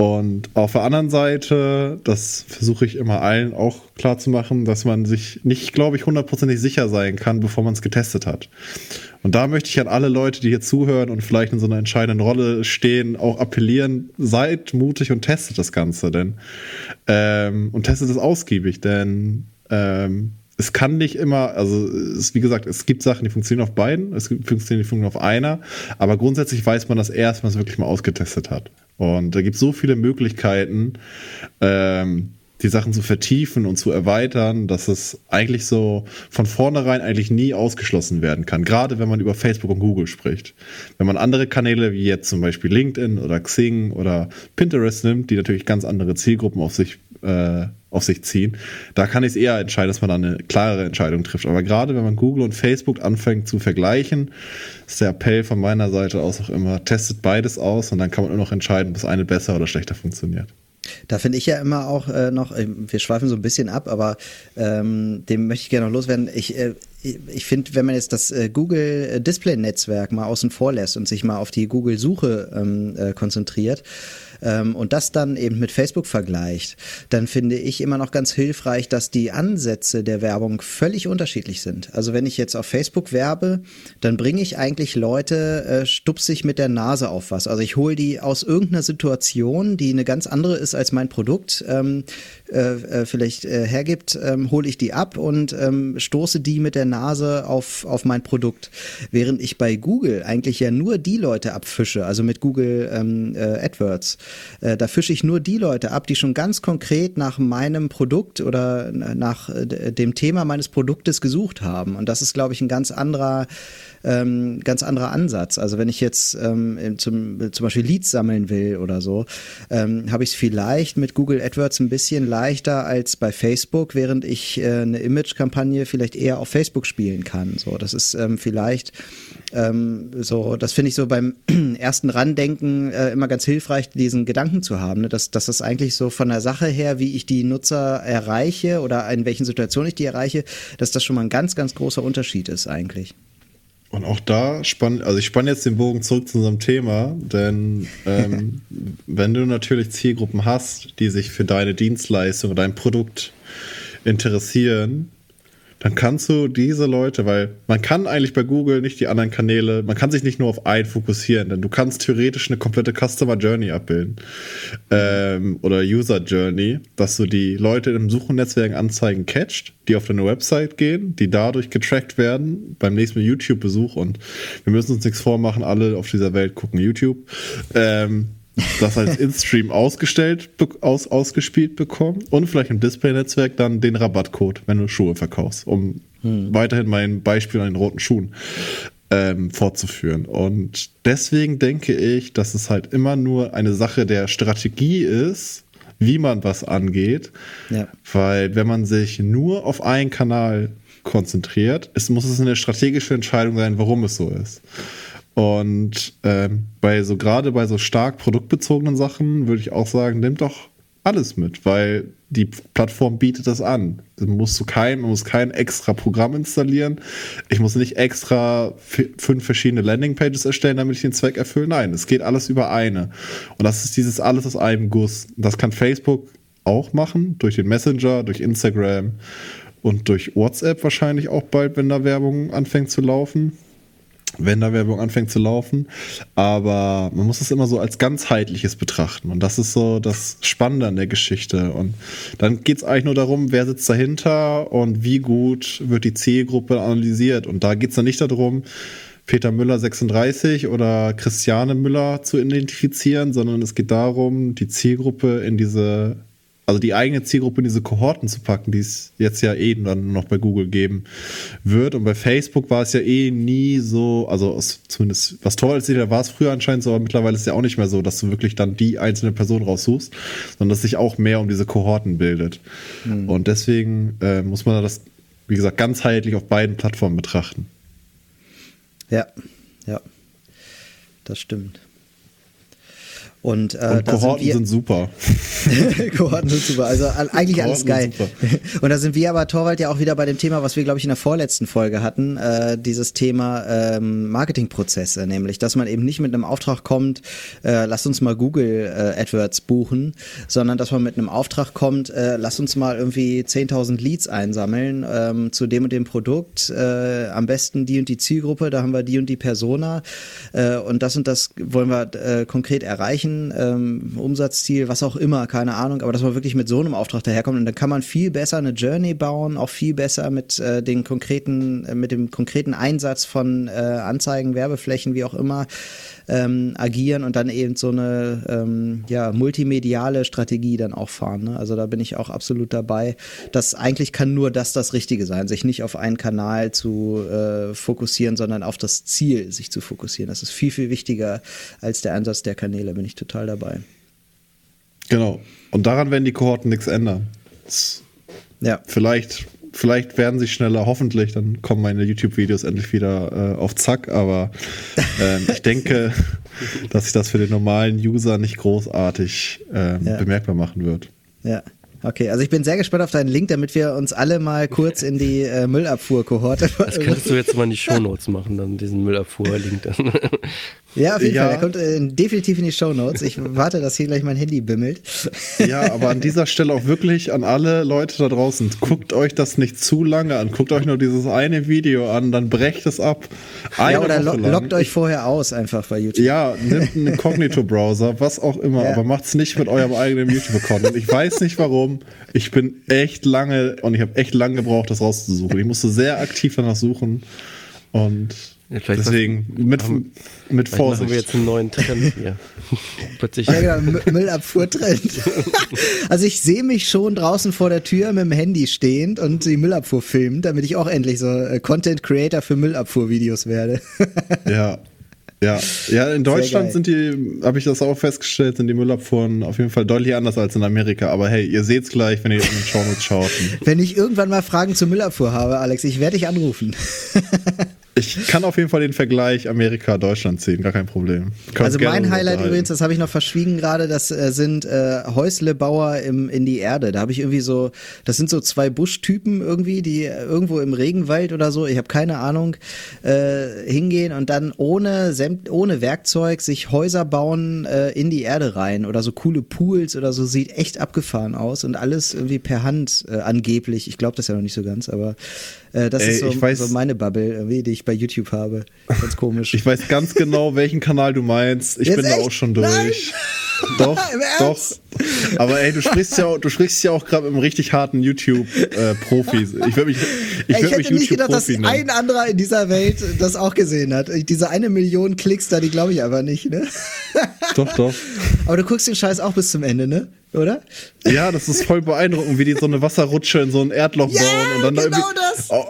Und auf der anderen Seite, das versuche ich immer allen auch klar zu machen, dass man sich nicht, glaube ich, hundertprozentig sicher sein kann, bevor man es getestet hat. Und da möchte ich an alle Leute, die hier zuhören und vielleicht in so einer entscheidenden Rolle stehen, auch appellieren, seid mutig und testet das Ganze, denn ähm, und testet es ausgiebig, denn ähm, es kann nicht immer, also es, wie gesagt, es gibt Sachen, die funktionieren auf beiden, es gibt funktionieren, die funktionieren auf einer, aber grundsätzlich weiß man das erst, wenn man es wirklich mal ausgetestet hat. Und da gibt es so viele Möglichkeiten, ähm, die Sachen zu vertiefen und zu erweitern, dass es eigentlich so von vornherein eigentlich nie ausgeschlossen werden kann. Gerade wenn man über Facebook und Google spricht. Wenn man andere Kanäle wie jetzt zum Beispiel LinkedIn oder Xing oder Pinterest nimmt, die natürlich ganz andere Zielgruppen auf sich äh, auf sich ziehen. Da kann ich es eher entscheiden, dass man da eine klarere Entscheidung trifft. Aber gerade wenn man Google und Facebook anfängt zu vergleichen, ist der Appell von meiner Seite aus auch immer, testet beides aus und dann kann man nur noch entscheiden, ob das eine besser oder schlechter funktioniert. Da finde ich ja immer auch äh, noch, äh, wir schweifen so ein bisschen ab, aber ähm, dem möchte ich gerne noch loswerden. Ich, äh, ich finde, wenn man jetzt das äh, Google Display Netzwerk mal außen vor lässt und sich mal auf die Google Suche ähm, äh, konzentriert, ähm, und das dann eben mit Facebook vergleicht, dann finde ich immer noch ganz hilfreich, dass die Ansätze der Werbung völlig unterschiedlich sind. Also wenn ich jetzt auf Facebook werbe, dann bringe ich eigentlich Leute äh, stupsig mit der Nase auf was. Also ich hole die aus irgendeiner Situation, die eine ganz andere ist als mein Produkt, ähm, äh, äh vielleicht äh, hergibt, ähm, hole ich die ab und ähm, stoße die mit der Nase auf, auf mein Produkt. Während ich bei Google eigentlich ja nur die Leute abfische, also mit Google ähm, äh, AdWords, äh, da fische ich nur die Leute ab, die schon ganz konkret nach meinem Produkt oder nach äh, dem Thema meines Produktes gesucht haben. Und das ist, glaube ich, ein ganz anderer ähm, ganz anderer Ansatz. Also wenn ich jetzt ähm, zum, zum Beispiel Leads sammeln will oder so, ähm, habe ich es vielleicht mit Google AdWords ein bisschen leichter als bei Facebook, während ich äh, eine Image-Kampagne vielleicht eher auf Facebook spielen kann. So, das ist ähm, vielleicht ähm, so, das finde ich so beim ersten Randenken äh, immer ganz hilfreich, diesen Gedanken zu haben, ne? dass, dass das eigentlich so von der Sache her, wie ich die Nutzer erreiche oder in welchen Situationen ich die erreiche, dass das schon mal ein ganz, ganz großer Unterschied ist eigentlich. Und auch da spann, also ich spanne jetzt den Bogen zurück zu unserem Thema, denn ähm, wenn du natürlich Zielgruppen hast, die sich für deine Dienstleistung oder dein Produkt interessieren, dann kannst du diese Leute, weil man kann eigentlich bei Google nicht die anderen Kanäle, man kann sich nicht nur auf einen fokussieren, denn du kannst theoretisch eine komplette Customer Journey abbilden ähm, oder User Journey, dass du die Leute im Suchennetzwerk Anzeigen catcht, die auf deine Website gehen, die dadurch getrackt werden beim nächsten YouTube-Besuch und wir müssen uns nichts vormachen, alle auf dieser Welt gucken YouTube. Ähm, das als In-Stream ausgestellt, aus, ausgespielt bekommen und vielleicht im Display-Netzwerk dann den Rabattcode, wenn du Schuhe verkaufst, um hm. weiterhin mein Beispiel an den roten Schuhen ähm, fortzuführen. Und deswegen denke ich, dass es halt immer nur eine Sache der Strategie ist, wie man was angeht. Ja. Weil wenn man sich nur auf einen Kanal konzentriert, es muss es eine strategische Entscheidung sein, warum es so ist. Und ähm, bei so gerade bei so stark produktbezogenen Sachen würde ich auch sagen, nimm doch alles mit, weil die Plattform bietet das an. Man muss, zu kein, man muss kein extra Programm installieren. Ich muss nicht extra fünf verschiedene Landingpages erstellen, damit ich den Zweck erfülle. Nein, es geht alles über eine. Und das ist dieses alles aus einem Guss. Das kann Facebook auch machen, durch den Messenger, durch Instagram und durch WhatsApp wahrscheinlich auch bald, wenn da Werbung anfängt zu laufen wenn da Werbung anfängt zu laufen. Aber man muss es immer so als ganzheitliches betrachten. Und das ist so das Spannende an der Geschichte. Und dann geht es eigentlich nur darum, wer sitzt dahinter und wie gut wird die Zielgruppe analysiert. Und da geht es dann nicht darum, Peter Müller 36 oder Christiane Müller zu identifizieren, sondern es geht darum, die Zielgruppe in diese also die eigene Zielgruppe in diese Kohorten zu packen, die es jetzt ja eh dann noch bei Google geben wird. Und bei Facebook war es ja eh nie so, also zumindest was toll ist, da war es früher anscheinend so, aber mittlerweile ist es ja auch nicht mehr so, dass du wirklich dann die einzelne Person raussuchst, sondern dass sich auch mehr um diese Kohorten bildet. Mhm. Und deswegen äh, muss man das, wie gesagt, ganzheitlich auf beiden Plattformen betrachten. Ja, ja, das stimmt. Und, äh, und Kohorten sind, sind, super. Kohorten sind super. Also eigentlich Kohorten alles geil. Und da sind wir aber, Torwald, ja auch wieder bei dem Thema, was wir, glaube ich, in der vorletzten Folge hatten, äh, dieses Thema ähm, Marketingprozesse, nämlich, dass man eben nicht mit einem Auftrag kommt, äh, lass uns mal Google äh, AdWords buchen, sondern dass man mit einem Auftrag kommt, äh, lass uns mal irgendwie 10.000 Leads einsammeln ähm, zu dem und dem Produkt, äh, am besten die und die Zielgruppe, da haben wir die und die Persona äh, und das und das wollen wir äh, konkret erreichen erreichen, ähm, Umsatzziel, was auch immer, keine Ahnung, aber dass man wirklich mit so einem Auftrag daherkommt und dann kann man viel besser eine Journey bauen, auch viel besser mit äh, den konkreten, äh, mit dem konkreten Einsatz von äh, Anzeigen, Werbeflächen, wie auch immer, ähm, agieren und dann eben so eine ähm, ja, multimediale Strategie dann auch fahren. Ne? Also da bin ich auch absolut dabei. Das eigentlich kann nur das das Richtige sein, sich nicht auf einen Kanal zu äh, fokussieren, sondern auf das Ziel sich zu fokussieren. Das ist viel, viel wichtiger als der Einsatz der Kanäle, bin ich total dabei. Genau. Und daran werden die Kohorten nichts ändern. Ja. Vielleicht, vielleicht werden sie schneller, hoffentlich, dann kommen meine YouTube-Videos endlich wieder äh, auf Zack, aber äh, ich denke, dass sich das für den normalen User nicht großartig äh, ja. bemerkbar machen wird. Ja. Okay, also ich bin sehr gespannt auf deinen Link, damit wir uns alle mal kurz in die äh, Müllabfuhr-Kohorte. Das könntest du jetzt mal in die Shownotes machen, dann diesen Müllabfuhr-Link dann. Ja, auf jeden ja. Fall. Der kommt äh, definitiv in die Shownotes. Ich warte, dass hier gleich mein Handy bimmelt. Ja, aber an dieser Stelle auch wirklich an alle Leute da draußen. Guckt euch das nicht zu lange an. Guckt euch nur dieses eine Video an, dann brecht es ab. Eine ja, oder lo loggt euch vorher aus einfach bei YouTube. Ja, nimmt einen Cognito-Browser, was auch immer, ja. aber macht's nicht mit eurem eigenen YouTube-Account. Ich weiß nicht warum. Ich bin echt lange und ich habe echt lange gebraucht, das rauszusuchen. Ich musste sehr aktiv danach suchen und ja, Deswegen was, mit, haben, mit Vorsicht. Machen wir jetzt einen neuen Trend hier. Plötzlich. Ja, genau, Müllabfuhrtrend. also ich sehe mich schon draußen vor der Tür mit dem Handy stehend und die Müllabfuhr filmen, damit ich auch endlich so äh, Content Creator für Müllabfuhrvideos werde. ja. Ja, ja, in Deutschland sind die, habe ich das auch festgestellt, sind die Müllabfuhren auf jeden Fall deutlich anders als in Amerika. Aber hey, ihr seht's gleich, wenn ihr in den Shownotes schaut. Wenn ich irgendwann mal Fragen zur Müllabfuhr habe, Alex, ich werde dich anrufen. Ich kann auf jeden Fall den Vergleich Amerika-Deutschland ziehen, gar kein Problem. also mein Highlight übrigens, das habe ich noch verschwiegen gerade, das äh, sind äh, Häuslebauer im, in die Erde. Da habe ich irgendwie so, das sind so zwei Buschtypen irgendwie, die irgendwo im Regenwald oder so, ich habe keine Ahnung, äh, hingehen und dann ohne, ohne Werkzeug sich Häuser bauen äh, in die Erde rein oder so coole Pools oder so, sieht echt abgefahren aus und alles irgendwie per Hand äh, angeblich. Ich glaube das ja noch nicht so ganz, aber äh, das Ey, ist so, weiß, so, meine Bubble, irgendwie, die ich bei YouTube habe. Ganz komisch. ich weiß ganz genau, welchen Kanal du meinst. Ich Jetzt bin echt? da auch schon durch. Nein. Doch, doch. Aber ey, du sprichst ja, du sprichst ja auch gerade mit einem richtig harten YouTube-Profi. Äh, ich würde mich, ich, ich hätte mich nicht gedacht, dass nennen. ein anderer in dieser Welt das auch gesehen hat. Diese eine Million Klicks da, die glaube ich aber nicht, ne? Doch, doch. Aber du guckst den Scheiß auch bis zum Ende, ne? oder? Ja, das ist voll beeindruckend, wie die so eine Wasserrutsche in so ein Erdloch yeah, bauen und dann genau da das. Oh,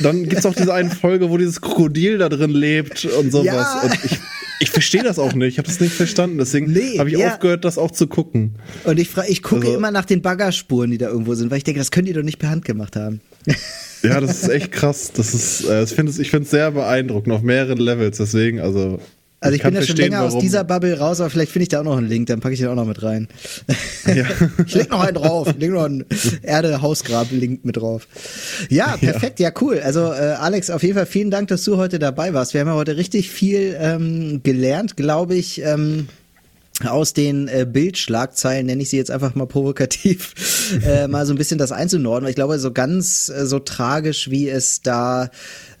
dann gibt's auch diese eine Folge, wo dieses Krokodil da drin lebt und sowas. Ja. Und ich, ich verstehe das auch nicht. Ich habe das nicht verstanden. Deswegen nee, habe ich ja. aufgehört, das auch zu gucken. Und ich, ich gucke also, immer nach den Baggerspuren, die da irgendwo sind, weil ich denke, das können die doch nicht per Hand gemacht haben. Ja, das ist echt krass. Das ist, äh, ich finde es sehr beeindruckend auf mehreren Levels. Deswegen, also also ich, ich bin ja schon länger warum. aus dieser Bubble raus, aber vielleicht finde ich da auch noch einen Link, dann packe ich den auch noch mit rein. Ja. ich leg noch einen drauf, ich leg noch einen Erde-Hausgrab-Link mit drauf. Ja, perfekt, ja, ja cool. Also äh, Alex, auf jeden Fall vielen Dank, dass du heute dabei warst. Wir haben ja heute richtig viel ähm, gelernt, glaube ich. Ähm, aus den äh, Bildschlagzeilen, nenne ich sie jetzt einfach mal provokativ, äh, mal so ein bisschen das einzunorden. Weil ich glaube, so ganz äh, so tragisch, wie es da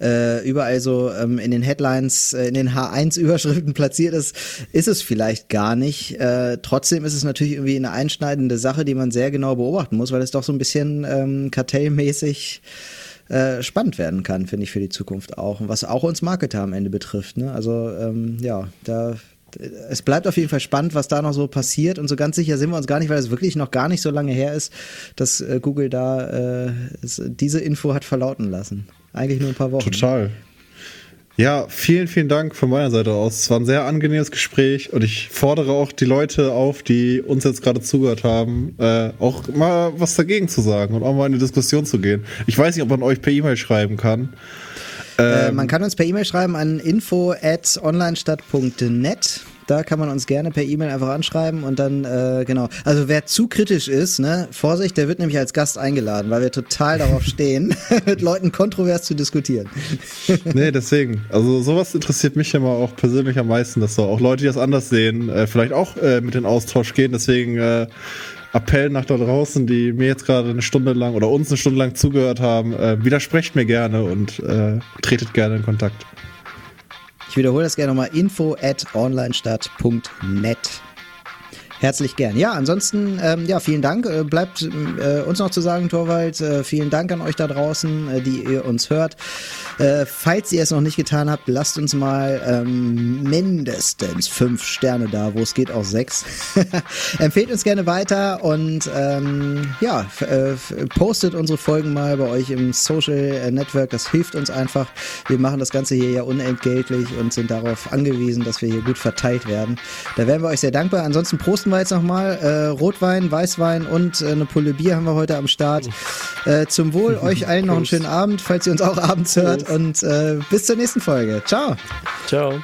äh, überall so ähm, in den Headlines, äh, in den H1-Überschriften platziert ist, ist es vielleicht gar nicht. Äh, trotzdem ist es natürlich irgendwie eine einschneidende Sache, die man sehr genau beobachten muss, weil es doch so ein bisschen ähm, kartellmäßig äh, spannend werden kann, finde ich, für die Zukunft auch. Und was auch uns Marketer am Ende betrifft. Ne? Also ähm, ja, da es bleibt auf jeden Fall spannend, was da noch so passiert. Und so ganz sicher sind wir uns gar nicht, weil es wirklich noch gar nicht so lange her ist, dass äh, Google da äh, es, diese Info hat verlauten lassen. Eigentlich nur ein paar Wochen. Total. Ja, vielen, vielen Dank von meiner Seite aus. Es war ein sehr angenehmes Gespräch und ich fordere auch die Leute auf, die uns jetzt gerade zugehört haben, äh, auch mal was dagegen zu sagen und auch mal in die Diskussion zu gehen. Ich weiß nicht, ob man euch per E-Mail schreiben kann. Äh, ähm, man kann uns per E-Mail schreiben an info at onlinestadt.net. Da kann man uns gerne per E-Mail einfach anschreiben und dann, äh, genau. Also wer zu kritisch ist, ne, Vorsicht, der wird nämlich als Gast eingeladen, weil wir total darauf stehen, mit Leuten kontrovers zu diskutieren. nee, deswegen. Also sowas interessiert mich immer auch persönlich am meisten, dass so auch Leute, die das anders sehen, äh, vielleicht auch äh, mit in Austausch gehen. Deswegen äh, Appell nach da draußen, die mir jetzt gerade eine Stunde lang oder uns eine Stunde lang zugehört haben, äh, widersprecht mir gerne und äh, tretet gerne in Kontakt. Ich wiederhole das gerne nochmal: info at onlinestadt.net. Herzlich gern. Ja, ansonsten, ähm, ja, vielen Dank. Äh, bleibt äh, uns noch zu sagen, Torwald. Äh, vielen Dank an euch da draußen, äh, die ihr uns hört. Äh, falls ihr es noch nicht getan habt, lasst uns mal ähm, mindestens fünf Sterne da, wo es geht auch sechs. Empfehlt uns gerne weiter und ähm, ja, äh, postet unsere Folgen mal bei euch im Social Network. Das hilft uns einfach. Wir machen das Ganze hier ja unentgeltlich und sind darauf angewiesen, dass wir hier gut verteilt werden. Da wären wir euch sehr dankbar. Ansonsten prosten wir jetzt nochmal. Äh, Rotwein, Weißwein und äh, eine Pulle Bier haben wir heute am Start. Äh, zum Wohl euch allen noch einen schönen Abend, falls ihr uns auch abends hört. Und äh, bis zur nächsten Folge. Ciao. Ciao.